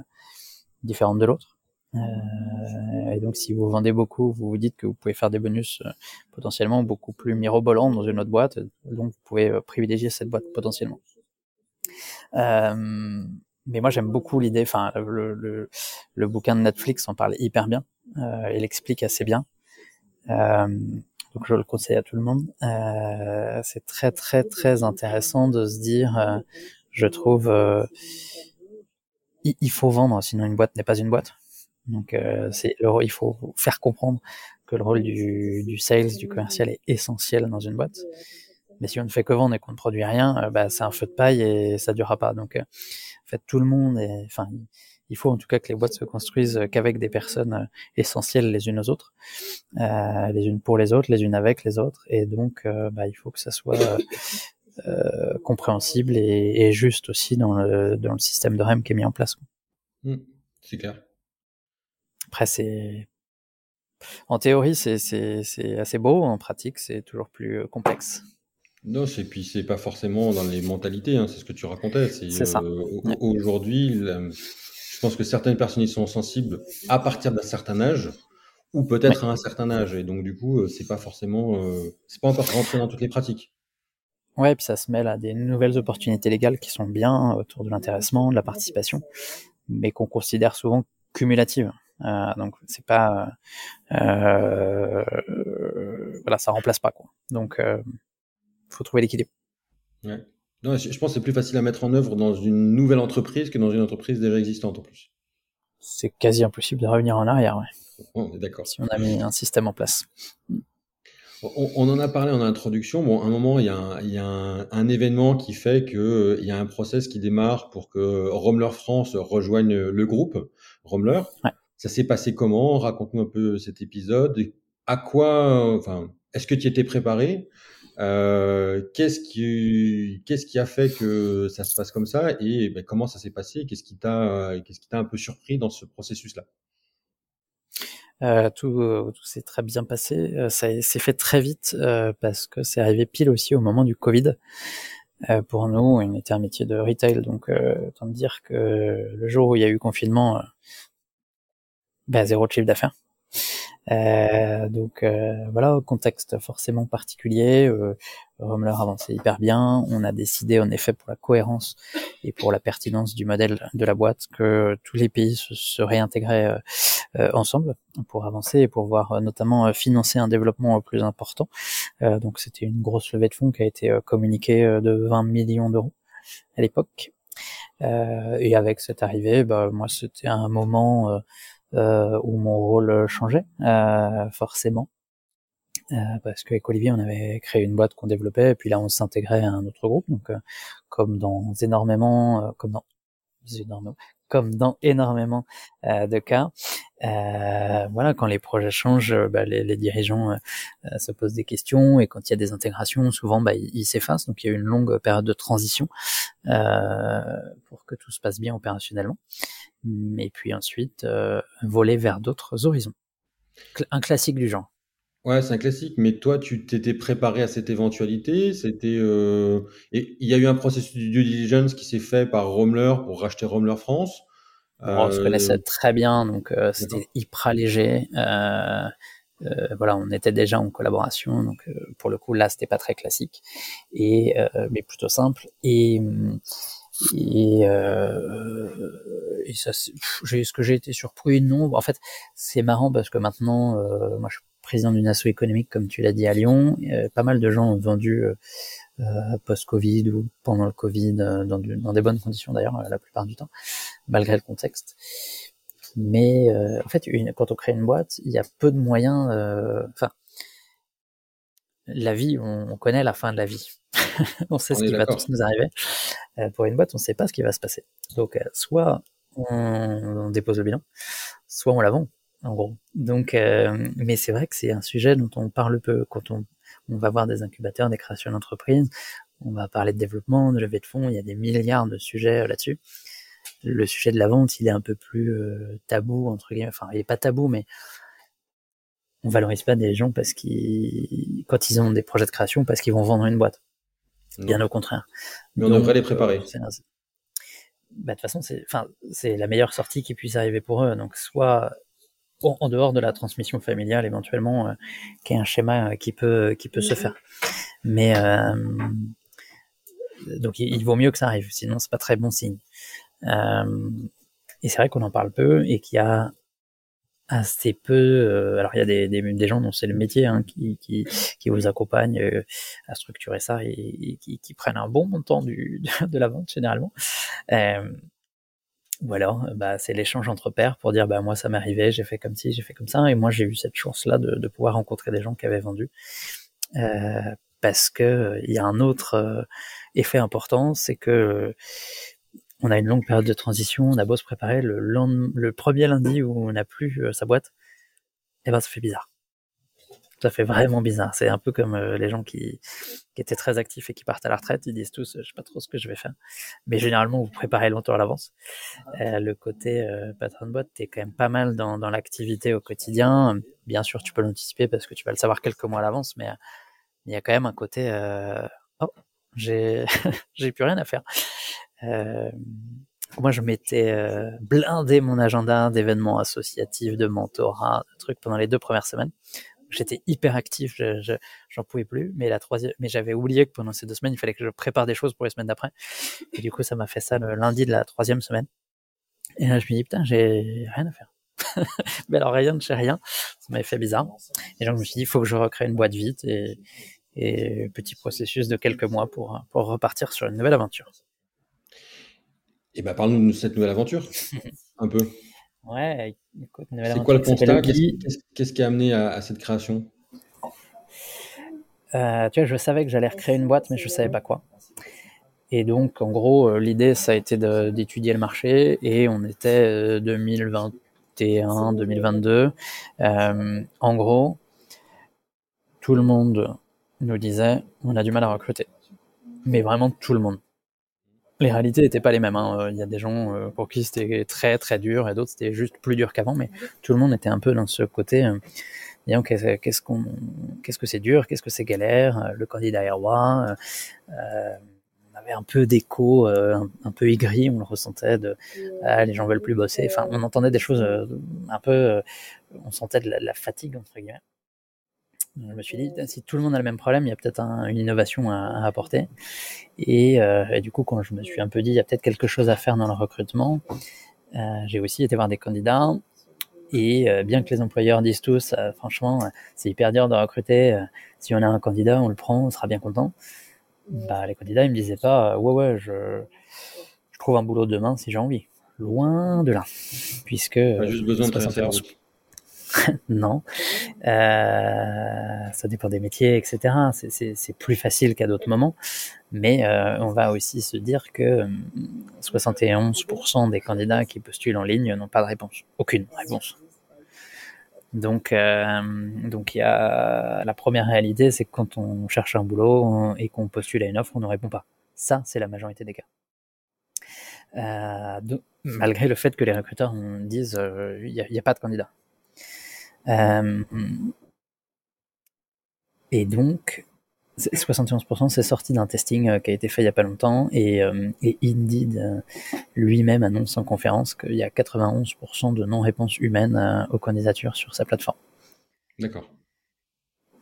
différente de l'autre euh, et donc, si vous vendez beaucoup, vous vous dites que vous pouvez faire des bonus euh, potentiellement beaucoup plus mirobolants dans une autre boîte, donc vous pouvez euh, privilégier cette boîte potentiellement. Mais moi, j'aime beaucoup l'idée. Enfin, le, le, le, bouquin de Netflix en parle hyper bien. Euh, il explique assez bien. donc, je le conseille à tout le monde. c'est très, très, très intéressant de se dire, je trouve, il faut vendre, sinon une boîte n'est pas une boîte. Donc euh, c'est il faut faire comprendre que le rôle du, du, sales, du commercial est essentiel dans une boîte. Mais si on ne fait que vendre et qu'on ne produit rien, euh, bah, c'est un feu de paille et ça durera pas. Donc euh, en fait tout le monde est, enfin il faut en tout cas que les boîtes se construisent qu'avec des personnes essentielles les unes aux autres, euh, les unes pour les autres, les unes avec les autres, et donc bah, il faut que ça soit euh, compréhensible et, et, juste aussi dans le, dans le système de REM qui est mis en place. Mmh, c'est clair. Après, c'est en théorie, c'est assez beau. En pratique, c'est toujours plus euh, complexe. Non, et puis c'est pas forcément dans les mentalités. Hein, c'est ce que tu racontais. C'est ça. Euh, aujourd'hui, je pense que certaines personnes y sont sensibles à partir d'un certain âge ou peut-être à un certain âge. Et donc, du coup, euh, c'est pas forcément, c'est pas encore rentré dans toutes les pratiques. Ouais, puis ça se mêle à des nouvelles opportunités légales qui sont bien autour de l'intéressement, de la participation, mais qu'on considère souvent cumulatives. Euh, donc c'est pas euh, voilà, ça remplace pas quoi. Donc euh, faut trouver l'équilibre. Ouais. Non, je pense que c'est plus facile à mettre en œuvre dans une nouvelle entreprise que dans une entreprise déjà existante en plus. C'est quasi impossible de revenir en arrière, ouais. Oh, d'accord. Si on a mis un système en place. On, en a parlé en introduction. Bon, à un moment, il y a un, il y a un, événement qui fait qu'il euh, il y a un process qui démarre pour que Romler France rejoigne le groupe Romler. Ouais. Ça s'est passé comment? Raconte-nous un peu cet épisode. À quoi, enfin, est-ce que tu étais préparé? Euh, qu'est-ce qui, qu'est-ce qui a fait que ça se passe comme ça et ben, comment ça s'est passé Qu'est-ce qui t'a, qu'est-ce qui t'a un peu surpris dans ce processus-là? Euh, tout, tout s'est très bien passé. Euh, ça s'est fait très vite euh, parce que c'est arrivé pile aussi au moment du Covid. Euh, pour nous, on était un métier de retail, donc autant dire que le jour où il y a eu confinement, bah, zéro chiffre d'affaires. Euh, donc euh, voilà, contexte forcément particulier. Euh, avançait hyper bien. On a décidé en effet pour la cohérence et pour la pertinence du modèle de la boîte que tous les pays se, se réintégraient euh, ensemble pour avancer et pour voir notamment financer un développement plus important. donc c'était une grosse levée de fonds qui a été communiquée de 20 millions d'euros à l'époque. et avec cette arrivée, bah, moi c'était un moment où mon rôle changeait euh, forcément. Euh, parce qu'avec Olivier, on avait créé une boîte qu'on développait, et puis là, on s'intégrait à un autre groupe. Donc, comme dans énormément, comme dans énormément, comme dans énormément euh, de cas. Euh, voilà, quand les projets changent, bah, les, dirigeants euh, se posent des questions et quand il y a des intégrations, souvent bah, ils s'effacent. Donc il y a une longue période de transition pour que tout se passe bien opérationnellement. Mais puis ensuite, voler vers d'autres horizons. Un classique du genre. Ouais, c'est un classique, mais toi, tu t'étais préparé à cette éventualité. C'était euh... et il y a eu un processus de due diligence qui s'est fait par Romler pour racheter Romler France. On se connaissait euh, très bien, donc euh, c'était hyper léger. Euh, euh, voilà, on était déjà en collaboration, donc euh, pour le coup là, c'était pas très classique, et mais plutôt simple. Et et, et ça, j'ai ce que j'ai été surpris, non. En fait, c'est marrant parce que maintenant, moi, je président d'une asso économique, comme tu l'as dit à Lyon. Euh, pas mal de gens ont vendu euh, euh, post-Covid ou pendant le Covid, dans, dans, des bonnes conditions d'ailleurs, la plupart du temps, malgré le contexte. Mais en fait, une, quand on crée une boîte, il y a peu de moyens. Enfin, la vie, on, connaît la fin de la vie. on sait ce qui va tous nous arriver. pour une boîte, on ne sait pas ce qui va se passer. Donc, soit on, on dépose le bilan, soit on la vend en gros. Donc, euh, mais c'est vrai que c'est un sujet dont on parle peu quand on, on va voir des incubateurs, des créations d'entreprises. On va parler de développement, de levée de fonds. Il y a des milliards de sujets euh, là-dessus. Le sujet de la vente, il est un peu plus euh, tabou entre guillemets. Enfin, il est pas tabou, mais on valorise pas des gens parce qu'ils, quand ils ont des projets de création, parce qu'ils vont vendre une boîte. Bien au contraire. Mais on devrait les préparer. Bah, de toute façon, c'est, enfin, c'est la meilleure sortie qui puisse arriver pour eux. Donc, soit en dehors de la transmission familiale, éventuellement, euh, qui est un schéma qui peut, qui peut se faire. Mais euh, donc, il, vaut mieux que ça arrive. Sinon, c'est pas très bon signe. Euh, et c'est vrai qu'on en parle peu et qu'il y a assez peu. Euh, alors il y a des, des, des gens dont c'est le métier hein, qui, qui, qui, vous accompagnent euh, à structurer ça et, qui, qui, prennent un bon montant du, de, la vente généralement. Euh, ou alors, bah, c'est l'échange entre pairs pour dire, bah, moi, ça arrivé, j'ai fait comme ci, j'ai fait comme ça, et moi, j'ai eu cette chance-là de, de, pouvoir rencontrer des gens qui avaient vendu. Euh, parce que il y a un autre effet important, c'est que on a une longue période de transition, on a beau se préparer, le, le premier lundi où on n'a plus euh, sa boîte, eh ben ça fait bizarre. Ça fait vraiment bizarre. C'est un peu comme euh, les gens qui, qui, étaient très actifs et qui partent à la retraite, ils disent tous, je sais pas trop ce que je vais faire. Mais généralement, vous préparez longtemps à l'avance. Euh, le côté patron de boîte, t'es quand même pas mal dans, dans l'activité au quotidien. Bien sûr, tu peux l'anticiper parce que tu vas le savoir quelques mois à l'avance, mais il y a quand même un côté, oh, j'ai, j'ai plus rien à faire. Euh, moi, je m'étais euh, blindé mon agenda d'événements associatifs, de mentorat, de trucs pendant les deux premières semaines. J'étais hyper actif, j'en je, j'en pouvais plus. Mais la troisième, mais j'avais oublié que pendant ces deux semaines, il fallait que je prépare des choses pour les semaines d'après. Et du coup, ça m'a fait ça le lundi de la troisième semaine. Et là, je me dis putain, j'ai rien à faire. mais alors rien de chez rien, ça m'avait fait bizarre. Et donc je me suis dit, il faut que je recrée une boîte vite et, et petit processus de quelques mois pour, pour repartir sur une nouvelle aventure. Et eh ben, parle-nous de cette nouvelle aventure, un peu. Ouais, écoute, C'est quoi le constat? Qu'est-ce qui a amené à, cette création? Euh, Tu vois, je savais que j'allais recréer une boîte, mais je ne savais pas quoi. Et donc, en gros, euh, l'idée, ça a été d'étudier le marché, et on était 2021, euh, 2022. en gros, tout le monde nous disait, on a du mal à recruter. Mais vraiment tout le monde les réalités n'étaient pas les mêmes. Hein. Il y a des gens euh, pour qui c'était très très dur et d'autres c'était juste plus dur qu'avant, mais tout le monde était un peu dans ce côté. Euh, qu'est-ce qu'on, qu'est-ce que c'est dur, qu'est-ce que c'est galère. Euh, le candidat est. Euh, on avait un peu d'écho, un, peu aigri, on le ressentait de ah, les gens veulent plus bosser. Enfin, on entendait des choses un peu, on sentait de la fatigue entre guillemets. Je me suis dit, si tout le monde a le même problème, il y a peut-être une innovation à, apporter. Euh, et, du coup, quand je me suis un peu dit, il y a peut-être quelque chose à faire dans le recrutement, euh, j'ai aussi été voir des candidats. Et euh, bien que les employeurs disent tous, franchement, c'est hyper dur de recruter. si on a un candidat, on le prend, on sera bien content. Bah, les candidats, ils me disaient pas, ouais, ouais, je, je trouve un boulot demain si j'ai envie. Loin de là, puisque juste besoin de non. Euh, ça dépend des métiers, etc. C'est plus facile qu'à d'autres moments. Mais euh, on va aussi se dire que 71% hum, des candidats qui postulent en ligne n'ont pas de réponse. Aucune réponse. Donc, euh, y a la première réalité, c'est que quand on cherche un boulot et qu'on postule à une offre, on ne répond pas. Ça, c'est la majorité des cas. malgré le fait que les recruteurs disent il n'y a, pas de candidats. Euh, et donc, 71%, c'est sorti d'un testing euh, qui a été fait il y a pas longtemps et, euh, et Indeed lui-même annonce en conférence qu'il y a 91% de non-réponse humaine aux candidatures sur sa plateforme. D'accord.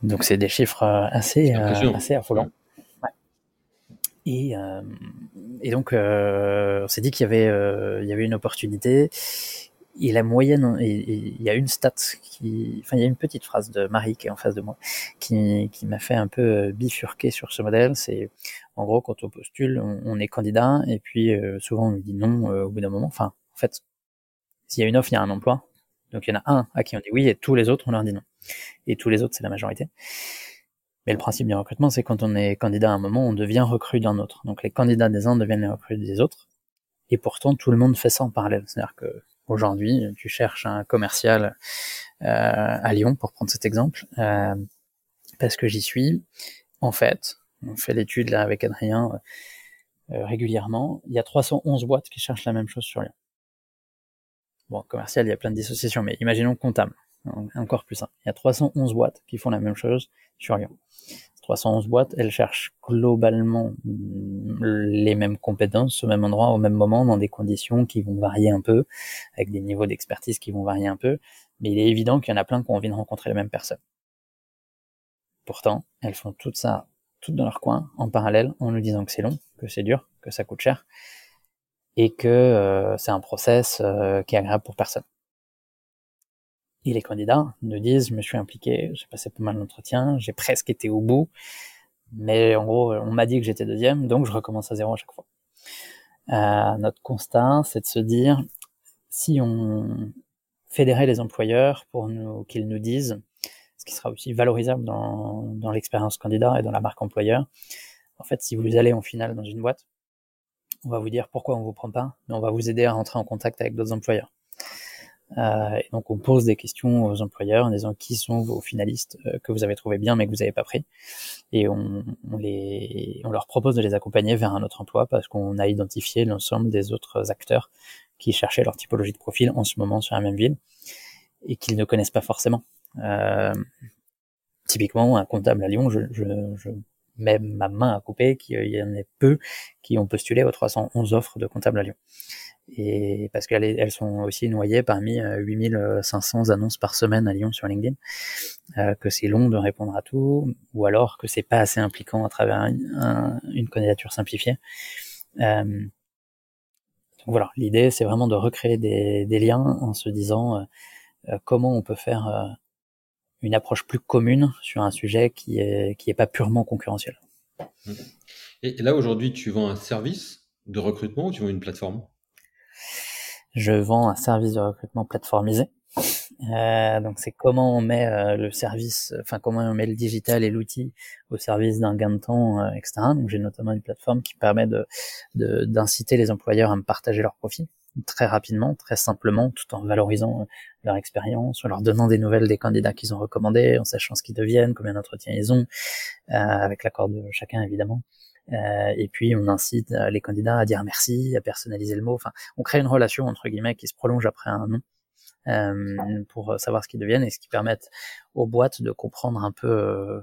Donc c'est des chiffres assez, assez affolants. Et, et, donc on s'est dit qu'il y avait, il y avait une opportunité et la moyenne, il y a une stat qui, enfin, il y a une petite phrase de Marie qui est en face de moi, qui, qui m'a fait un peu euh, bifurquer sur ce modèle. C'est, en gros, quand on postule, on, est candidat, et puis euh, souvent on nous dit non euh, au bout d'un moment. Enfin, en fait, s'il y a une offre, il y a un emploi. Donc il y en a un à qui on dit oui, et tous les autres, on leur dit non. Et tous les autres, c'est la majorité. Mais le principe du recrutement, c'est quand on est candidat à un moment, on devient recrue d'un autre. Donc les candidats des uns deviennent les recrues des autres. Et pourtant, tout le monde fait ça en parallèle. C'est-à-dire que Aujourd'hui, tu cherches un commercial euh, à Lyon, pour prendre cet exemple, euh, parce que j'y suis. En fait, on fait l'étude là avec Adrien euh, régulièrement. Il y a 311 boîtes qui cherchent la même chose sur Lyon. Bon, commercial, il y a plein de dissociations, mais imaginons comptable. encore plus simple. Il y a 311 boîtes qui font la même chose sur Lyon. 311 boîtes, elles cherchent globalement les mêmes compétences au même endroit, au même moment, dans des conditions qui vont varier un peu, avec des niveaux d'expertise qui vont varier un peu. Mais il est évident qu'il y en a plein qui ont envie de rencontrer les mêmes personnes. Pourtant, elles font tout ça, toutes dans leur coin, en parallèle, en nous disant que c'est long, que c'est dur, que ça coûte cher, et que euh, c'est un process euh, qui est agréable pour personne. Et les candidats nous disent, je me suis impliqué, j'ai passé pas mal d'entretiens, j'ai presque été au bout, mais en gros, on m'a dit que j'étais deuxième, donc je recommence à zéro à chaque fois. Euh, notre constat, c'est de se dire, si on fédérait les employeurs pour qu'ils nous disent, ce qui sera aussi valorisable dans, dans l'expérience candidat et dans la marque employeur, en fait, si vous allez en finale dans une boîte, on va vous dire pourquoi on vous prend pas, mais on va vous aider à rentrer en contact avec d'autres employeurs. Euh, donc on pose des questions aux employeurs en disant qui sont vos finalistes euh, que vous avez trouvé bien mais que vous n'avez pas pris. Et on, on, les, on leur propose de les accompagner vers un autre emploi parce qu'on a identifié l'ensemble des autres acteurs qui cherchaient leur typologie de profil en ce moment sur la même ville et qu'ils ne connaissent pas forcément. Euh, typiquement, un comptable à Lyon, je, je, je mets ma main à couper qu'il y en ait peu qui ont postulé aux 311 offres de comptable à Lyon et parce qu'elles elles sont aussi noyées parmi 8500 euh, annonces par semaine à Lyon sur LinkedIn, euh, que c'est long de répondre à tout, ou alors que c'est pas assez impliquant à travers une candidature simplifiée. Euh, donc voilà, l'idée c'est vraiment de recréer des, liens en se disant comment on peut faire une approche plus commune sur un sujet qui est qui est pas purement concurrentiel. Et là aujourd'hui, tu vends un service de recrutement ou tu vends une plateforme? Je vends un service de recrutement plateformisé. Euh, donc c'est comment on met euh, le service, enfin comment on met le digital et l'outil au service d'un gain de temps, euh, etc. Donc j'ai notamment une plateforme qui permet de d'inciter les employeurs à me partager leurs profils très rapidement, très simplement, tout en valorisant euh, leur expérience, en leur donnant des nouvelles des candidats qu'ils ont recommandés, en sachant ce qu'ils deviennent, combien d'entretiens ils ont, avec l'accord de chacun évidemment. Euh, et puis on incite euh, les candidats à dire merci, à personnaliser le mot. Enfin, on crée une relation entre guillemets qui se prolonge après un nom. Euh, pour savoir ce qu'ils deviennent et ce qui permettent aux boîtes de comprendre un peu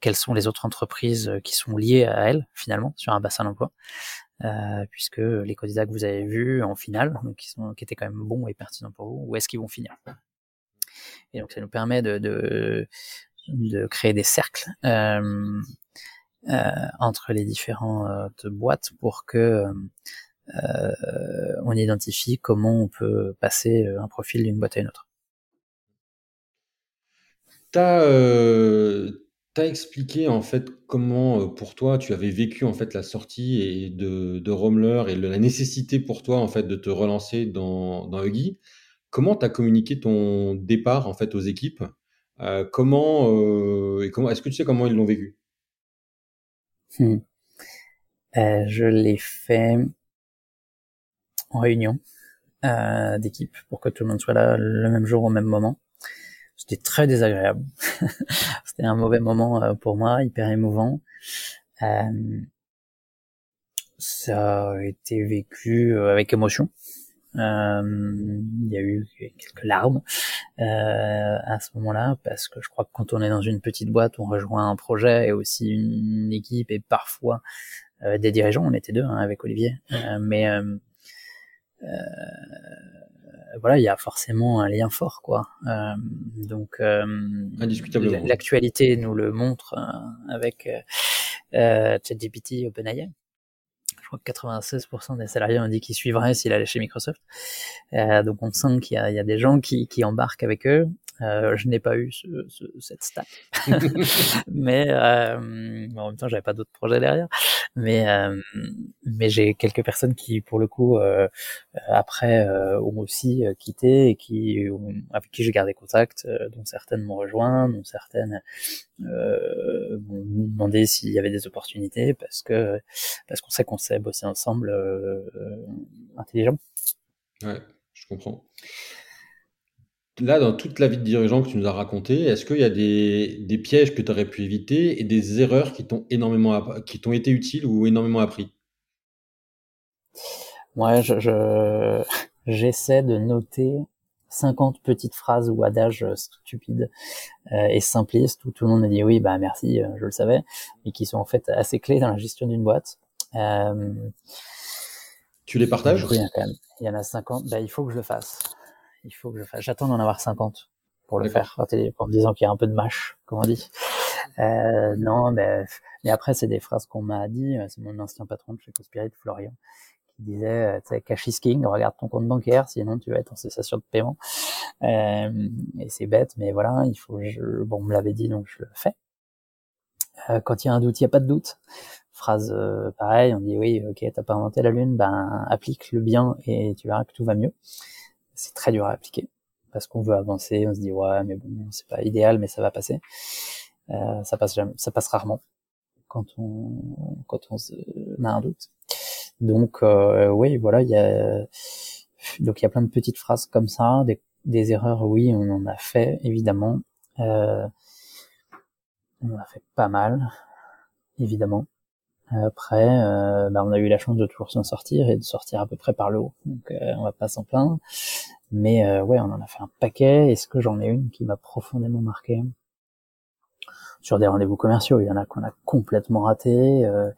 quelles sont les autres entreprises qui sont liées à elles finalement sur un bassin d'emploi, puisque les candidats que vous avez vus en finale, qui, sont, qui étaient quand même bons et pertinents pour vous, où est-ce qu'ils vont finir? Et donc ça nous permet de, de, de créer des cercles entre les différentes boîtes pour que euh, on identifie comment on peut passer un profil d'une boîte à une autre. Tu as, euh, expliqué en fait comment pour toi tu avais vécu en fait la sortie et de, de Romler et la nécessité pour toi en fait de te relancer dans, dans Huggy. Comment tu as communiqué ton départ en fait aux équipes? Comment et comment est-ce que tu sais comment ils l'ont vécu? Hmm. Euh, je l'ai fait en réunion euh, d'équipe pour que tout le monde soit là le même jour au même moment. C'était très désagréable. C'était un mauvais moment euh, pour moi, hyper émouvant. Ça a été vécu avec émotion. Euh, il y a eu quelques larmes euh, à ce moment-là parce que je crois que quand on est dans une petite boîte, on rejoint un projet et aussi une équipe et parfois euh, des dirigeants. On était deux hein, avec Olivier, mais voilà, il y a forcément un lien fort, quoi. Euh, donc, euh, l'actualité nous le montre avec euh, ChatGPT, OpenAI je crois que 96% des salariés ont dit qu'ils suivraient s'il allait chez Microsoft. Euh, donc on sent qu'il y, y a, des gens qui, qui embarquent avec eux. Euh, je n'ai pas eu ce, ce, cette stat, mais euh, en même temps j'avais pas d'autres projets derrière. Mais euh, mais j'ai quelques personnes qui pour le coup euh, après euh, ont aussi quitté et qui avec qui j'ai gardé contact, dont certaines m'ont rejoint, dont certaines m'ont demandé s'il y avait des opportunités parce que parce qu'on sait qu'on sait bosser ensemble intelligent. Ouais, je comprends. Là, dans toute la vie de dirigeant que tu nous as raconté, est-ce qu'il y a des, des pièges que tu aurais pu éviter et des erreurs qui t'ont énormément qui t'ont été utiles ou énormément appris? Ouais, je, je- j'essaie de noter 50 petites phrases ou adages stupides et simplistes où tout le monde me dit oui, bah merci, je le savais, et qui sont en fait assez clés dans la gestion d'une boîte. tu les partages? Oui, quand même. Il y en a 50. Bah, il faut que je le fasse. Il faut que je fasse. J'attends d'en avoir 50 pour le faire, en me disant qu'il y a un peu de mâche, comme on dit. Euh, non, mais, mais après, c'est des phrases qu'on m'a dit. C'est mon ancien patron de chez Cospirit, Florian, qui disait, sais, cash is king, regarde ton compte bancaire, sinon tu vas être en cessation de paiement. Euh, et c'est bête, mais voilà, il faut, je, bon, on me l'avait dit, donc je le fais. Euh, quand il y a un doute, il n'y a pas de doute. Phrase euh, pareil, on dit oui, ok, t'as pas inventé la lune, ben applique le bien et tu verras que tout va mieux. C'est très dur à appliquer parce qu'on veut avancer, on se dit ouais, mais bon, c'est pas idéal, mais ça va passer. Euh, ça passe jamais, ça passe rarement quand on quand on, se, a un doute. Donc euh, oui, voilà, il y a donc il y a plein de petites phrases comme ça, des, des erreurs, oui, on en a fait évidemment. Euh, on en a fait pas mal, évidemment. Après, euh, bah, on a eu la chance de toujours s'en sortir et de sortir à peu près par le haut. Donc, euh, on va pas s'en plaindre. Mais euh, ouais, on en a fait un paquet. Est-ce que j'en ai une qui m'a profondément marqué? Sur des rendez-vous commerciaux, il y en a qu'on a complètement raté. Euh,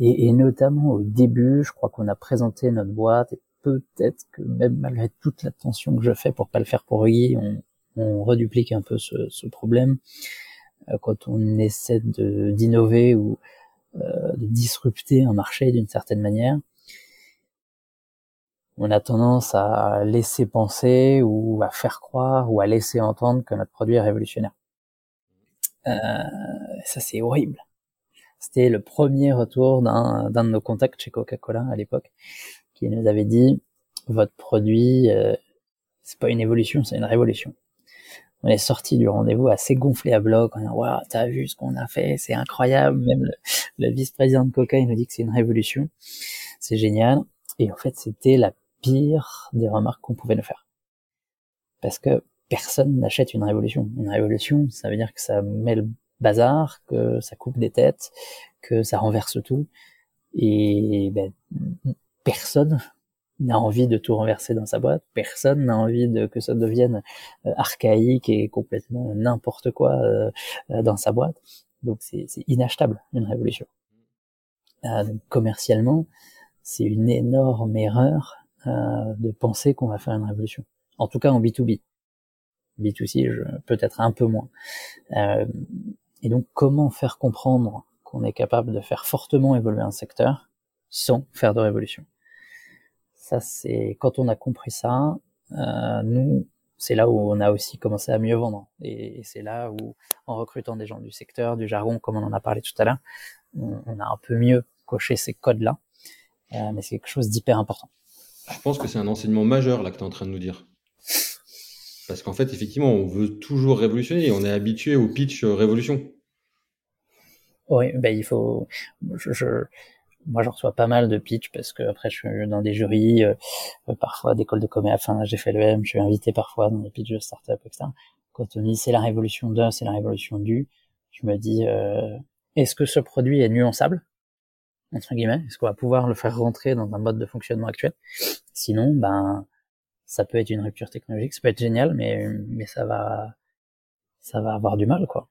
et, et, notamment au début, je crois qu'on a présenté notre boîte et peut-être que même malgré toute l'attention que je fais pour pas le faire pour Guy, on, on reduplique un peu ce, ce problème. Euh, quand on essaie d'innover ou de disrupter un marché d'une certaine manière, on a tendance à laisser penser ou à faire croire ou à laisser entendre que notre produit est révolutionnaire. Euh, ça c'est horrible. C'était le premier retour d'un de nos contacts chez Coca-Cola à l'époque qui nous avait dit votre produit euh, c'est pas une évolution, c'est une révolution on est sorti du rendez-vous assez gonflé à bloc en disant waouh t'as vu ce qu'on a fait c'est incroyable même le, vice-président de Coca il nous dit que c'est une révolution. C'est génial. Et en fait c'était la pire des remarques qu'on pouvait nous faire. Parce que personne n'achète une révolution. Une révolution ça veut dire que ça met le bazar que ça coupe des têtes que ça renverse tout. Et ben, personne n'a envie de tout renverser dans sa boîte. Personne n'a envie de que ça devienne euh, archaïque et complètement n'importe quoi euh, euh, dans sa boîte. Donc c'est inachetable une révolution. donc, commercialement, c'est une énorme erreur de penser qu'on va faire une révolution. En tout cas en B2B. B2C, peut-être un peu moins. et donc comment faire comprendre qu'on est capable de faire fortement évoluer un secteur sans faire de révolution? Ça, c'est quand on a compris ça, euh, nous, c'est là où on a aussi commencé à mieux vendre. Et, c'est là où, en recrutant des gens du secteur, du jargon, comme on en a parlé tout à l'heure, on, a un peu mieux coché ces codes-là. Euh, mais c'est quelque chose d'hyper important. Je pense que c'est un enseignement majeur là que tu es en train de nous dire. Parce qu'en fait, effectivement, on veut toujours révolutionner. On est habitué au pitch révolution. Oui, ben il faut. Je, je, moi je reçois pas mal de pitch parce que après je suis dans des jurys, euh, euh, parfois d'écoles de commerce, enfin j'ai fait le M, je suis invité parfois dans des pitchs de start-up, etc. Quand on dit c'est la révolution de, c'est la révolution du, je me dis euh, est-ce que ce produit est nuançable? Entre guillemets, est-ce qu'on va pouvoir le faire rentrer dans un mode de fonctionnement actuel? Sinon, ben ça peut être une rupture technologique, ça peut être génial, mais mais ça va ça va avoir du mal quoi.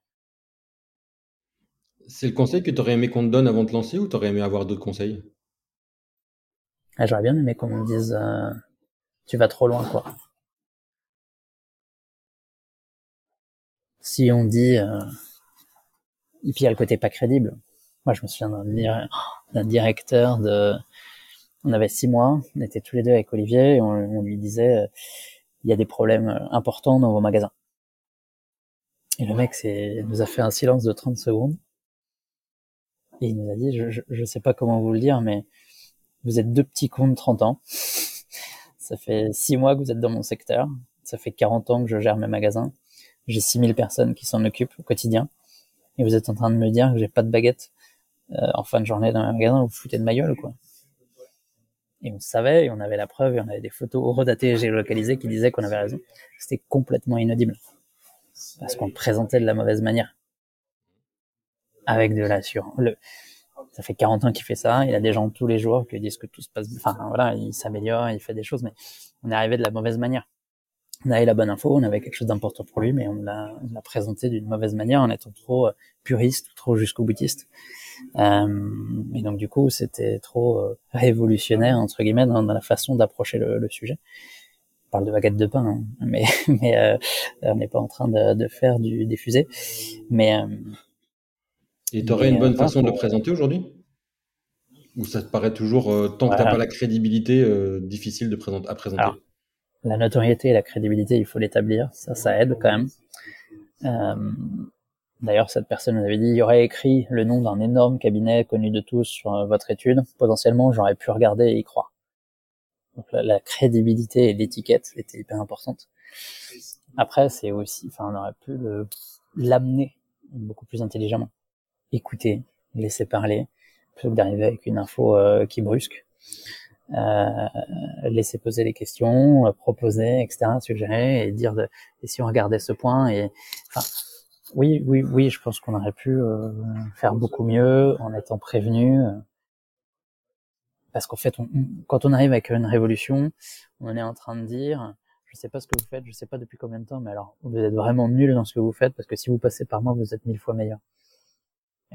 C'est le conseil que tu aurais aimé qu'on te donne avant de te lancer ou tu aurais aimé avoir d'autres conseils? Ah, J'aurais bien aimé qu'on me dise euh, tu vas trop loin quoi. Si on dit euh, et puis il y a le côté pas crédible. Moi je me souviens d'un directeur de on avait six mois, on était tous les deux avec Olivier et on, lui disait euh, il y a des problèmes importants dans vos magasins. Et le mec nous a fait un silence de 30 secondes et il nous a dit, je, je, sais pas comment vous le dire, mais vous êtes deux petits cons de 30 ans. Ça fait six mois que vous êtes dans mon secteur. Ça fait 40 ans que je gère mes magasins. J'ai 6000 personnes qui s'en occupent au quotidien. Et vous êtes en train de me dire que j'ai pas de baguette euh, en fin de journée dans mes magasins. Vous, vous foutez de ma gueule, quoi. Et on savait, et on avait la preuve, et on avait des photos redatées et géolocalisées qui disaient qu'on avait raison. C'était complètement inaudible. Parce qu'on le présentait de la mauvaise manière avec de l'assurance. Le, ça fait 40 ans qu'il fait ça. Il a des gens tous les jours qui disent que tout se passe, enfin voilà, il s'améliore, il fait des choses, mais on est arrivé de la mauvaise manière. on avait la bonne info, on avait quelque chose d'important pour lui, mais on l'a, présenté d'une mauvaise manière en étant trop euh, puriste, trop jusqu'au boutiste. Euh, et donc du coup, c'était trop euh, révolutionnaire entre guillemets dans, la façon d'approcher le, sujet. On parle de baguette de pain, hein, mais mais euh, on n'est pas en train de, de faire du des fusées. Mais et tu aurais une bonne façon de le présenter aujourd'hui? Ou ça te paraît toujours tant que t'as pas la crédibilité difficile de présenter à présenter? La notoriété et la crédibilité, il faut l'établir. Ça, ça aide quand même. Euh, D'ailleurs, cette personne nous avait dit, il y aurait écrit le nom d'un énorme cabinet connu de tous sur euh, votre étude. Potentiellement, j'aurais pu regarder et y croire. Donc la, crédibilité et l'étiquette étaient hyper importantes. Après, c'est aussi, enfin, on aurait pu l'amener beaucoup plus intelligemment. Écouter, laisser parler, plutôt que d'arriver avec une info euh, qui brusque euh, laisser poser les questions, euh, proposer, etc., suggérer et dire de, et si on regardait ce point et enfin oui oui oui je pense qu'on aurait pu euh, faire beaucoup mieux en étant prévenu parce qu'en fait on, quand on arrive avec une révolution on est en train de dire je sais pas ce que vous faites je sais pas depuis combien de temps mais alors vous êtes vraiment nul dans ce que vous faites parce que si vous passez par moi vous êtes mille fois meilleur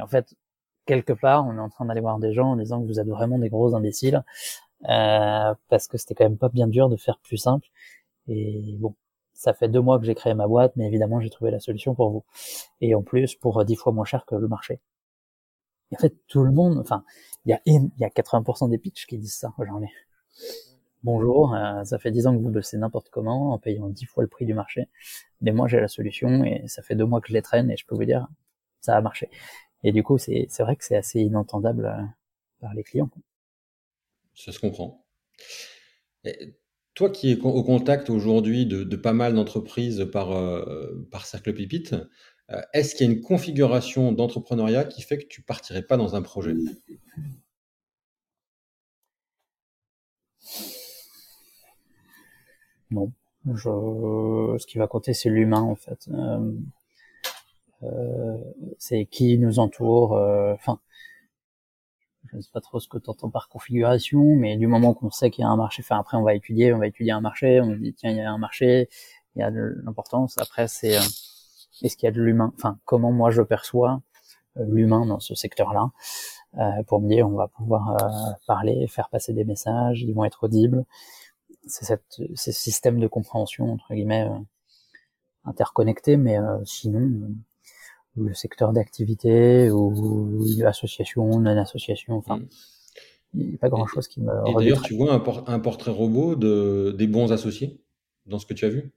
et en fait quelque part on est en train d'aller voir des gens en disant que vous êtes vraiment des gros imbéciles euh, parce que c'était quand même pas bien dur de faire plus simple. Et bon, ça fait deux mois que j'ai créé ma boîte, mais évidemment j'ai trouvé la solution pour vous. Et en plus pour dix fois moins cher que le marché. Et en fait, tout le monde, enfin, il y a, y a 80% des pitchs qui disent ça aujourd'hui. Bonjour, euh, ça fait dix ans que vous bossez n'importe comment en payant dix fois le prix du marché. Mais moi j'ai la solution et ça fait deux mois que je les traîne et je peux vous dire, ça a marché. Et du coup, c'est vrai que c'est assez inentendable euh, par les clients ça se comprend. toi qui es au contact aujourd'hui de, pas mal d'entreprises par, euh, par Cercle Pipite, euh, est-ce qu'il y a une configuration d'entrepreneuriat qui fait que tu partirais pas dans un projet? Non. Ce qui va compter, c'est l'humain, en fait. Euh, c'est qui nous entoure. Enfin, je ne sais pas trop ce que tu entends par configuration, mais du moment qu'on sait qu'il y a un marché, enfin après on va étudier, on va étudier un marché, on dit tiens il y a un marché, il y a de l'importance. Après c'est euh, est-ce qu'il y a de l'humain, enfin comment moi je perçois euh, l'humain dans ce secteur-là, euh, pour me dire on va pouvoir parler, faire passer des messages, ils vont être audibles. C'est cette, ce système de compréhension entre guillemets interconnecté, mais sinon le secteur d'activité ou association, non-association, enfin, mm. il n'y a pas grand-chose qui me... Et d'ailleurs, tu vois un, portrait robot de, des bons associés dans ce que tu as vu?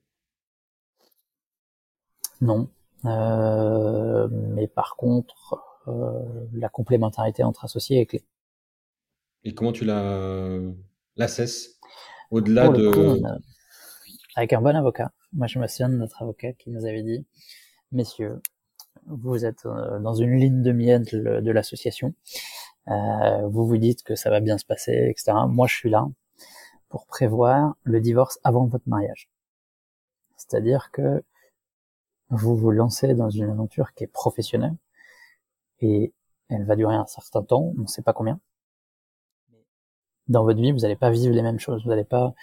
Non. Euh, mais par contre, euh, la complémentarité entre associés est clé. Et comment tu la l'assesses au-delà de... avec un bon avocat. Moi, je me souviens de notre avocat qui nous avait dit, messieurs, vous êtes euh, dans une ligne de miel de l'association, euh, vous vous dites que ça va bien se passer, etc. Moi, je suis là pour prévoir le divorce avant votre mariage. C'est-à-dire que vous vous lancez dans une aventure qui est professionnelle et elle va durer un certain temps, on ne sait pas combien. Dans votre vie, vous n'allez pas vivre les mêmes choses, vous n'allez pas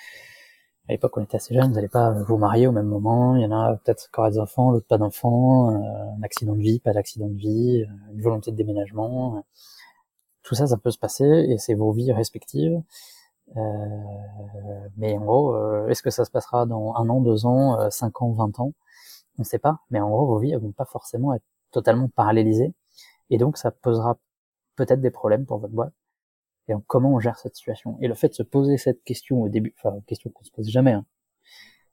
à l'époque on était assez jeunes, vous n'allez pas vous marier au même moment, il y en a peut-être aura des enfants, l'autre pas d'enfants, euh, un accident de vie, pas d'accident de vie, euh, une volonté de déménagement. Tout ça, ça peut se passer et c'est vos vies respectives. Euh, mais en gros, est-ce que ça se passera dans un an, deux ans, cinq ans, vingt ans? On ne sait pas. Mais en gros, vos vies elles vont pas forcément être totalement parallélisées. Et donc, ça posera peut-être des problèmes pour votre boîte comment on gère cette situation. Et le fait de se poser cette question au début, enfin question qu'on se pose jamais, hein,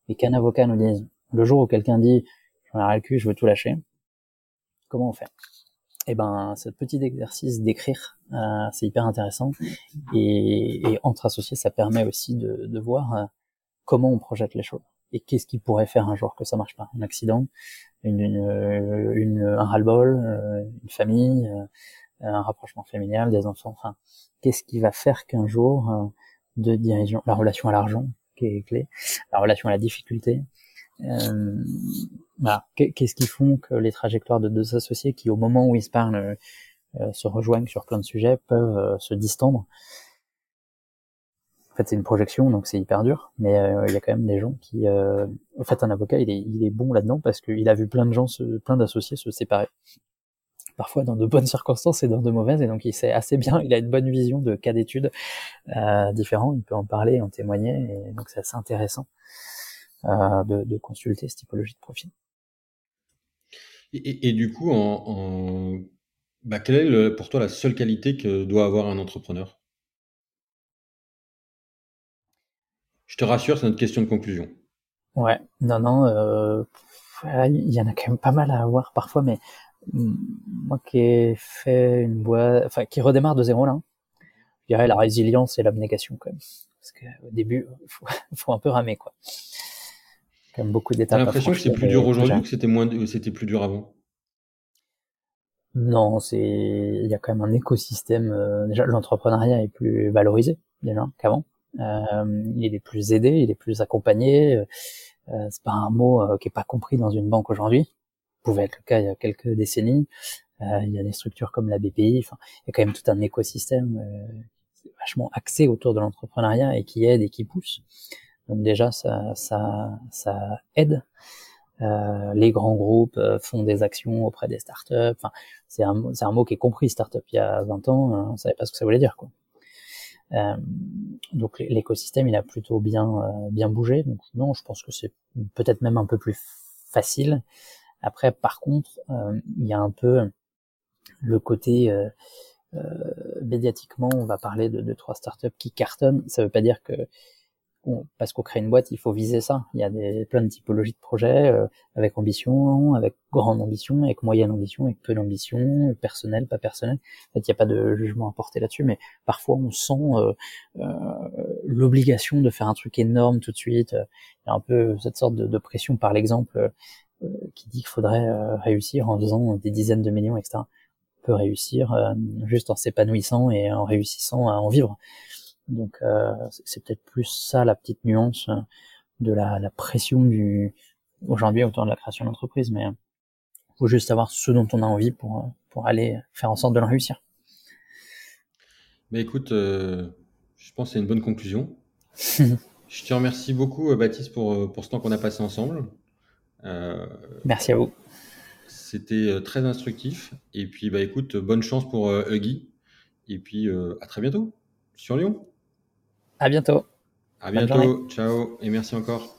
et qu'un avocat nous dise le jour où quelqu'un dit j'en ai le je veux tout lâcher, comment on fait? Eh ben, ce petit exercice d'écrire, euh, c'est hyper intéressant. Et, entre associés, ça permet aussi de, voir euh, comment on projette les choses et qu'est-ce qui pourrait faire un jour que ça marche pas? Un accident, un ras-le-bol, euh, une famille, un rapprochement familial, des enfants. Enfin, qu'est-ce qui va faire qu'un jour euh, de dirigeant, la relation à l'argent qui est clé, la relation à la difficulté. Euh. Qu'est-ce qui font que les trajectoires de deux associés qui, au moment où ils se parlent, euh, se rejoignent sur plein de sujets, peuvent se distendre? Fait, c'est une projection, donc c'est hyper dur. Mais il y a quand même des gens qui, en fait, un avocat, il est, il est bon là-dedans parce qu'il a vu plein de gens, se, plein d'associés se séparer parfois dans de bonnes circonstances et dans de mauvaises, et donc il sait assez bien, il a une bonne vision de cas d'études euh, différents, il peut en parler, en témoigner, et donc c'est assez intéressant euh, de, de, consulter cette typologie de profil. Et, et, du coup, en, en... Bah, quelle est le, pour toi la seule qualité que doit avoir un entrepreneur? Je te rassure, c'est notre question de conclusion. Ouais, non, non, euh, il y en a quand même pas mal à avoir parfois, mais moi qui ai fait une boîte, enfin qui redémarre de zéro là, je dirais la résilience et l'abnégation quand même. Parce qu'au début, il faut, faut, un peu ramer quoi. Comme beaucoup d'étapes. J'ai l'impression que c'est plus dur aujourd'hui ou que c'était moins, c'était plus dur avant? Non, c'est, il y a quand même un écosystème. Euh, déjà, l'entrepreneuriat est plus valorisé déjà qu'avant. Euh, il est plus aidé, il est plus accompagné. Euh, c'est pas un mot euh, qui est pas compris dans une banque aujourd'hui pouvait être le cas il y a quelques décennies. Euh, il y a des structures comme la BPI. Enfin, il y a quand même tout un écosystème euh, vachement axé autour de l'entrepreneuriat et qui aide et qui pousse. Donc déjà, ça, aide. Euh, les grands groupes font des actions auprès des startups. Enfin, c'est un, mot qui est compris startup il y a 20 ans. Hein, on savait pas ce que ça voulait dire, quoi. Donc l'écosystème, il a plutôt bien, bien bougé. Donc non, je pense que c'est peut-être même un peu plus facile. Après, par contre, euh, il y a un peu le côté euh, euh, médiatiquement, on va parler de deux trois startups qui cartonnent. Ça veut pas dire que parce qu'on crée une boîte, il faut viser ça. Il y a des, plein de typologies de projets avec ambition, avec grande ambition, avec moyenne ambition, avec peu d'ambition, personnel, pas personnel. En fait, il n'y a pas de jugement à porter là-dessus, mais parfois on sent l'obligation de faire un truc énorme tout de suite. Il y a un peu cette sorte de, de pression par l'exemple euh, qui dit qu'il faudrait euh, réussir en faisant des dizaines de millions, etc. On peut réussir euh, juste en s'épanouissant et en réussissant à en vivre. Donc c'est peut-être plus ça la petite nuance de la, la pression du aujourd'hui autour de la création d'entreprise, mais faut juste savoir ce dont on a envie pour pour aller faire en sorte de le réussir. Mais écoute, je pense que c'est une bonne conclusion. je te remercie beaucoup, Baptiste, pour, pour ce temps qu'on a passé ensemble. Euh, Merci à vous. C'était euh, très instructif. Et puis, bah, écoute, bonne chance pour euh, Huggy. Et puis, à très bientôt sur Lyon. À bientôt. À bientôt. Ciao. Et merci encore.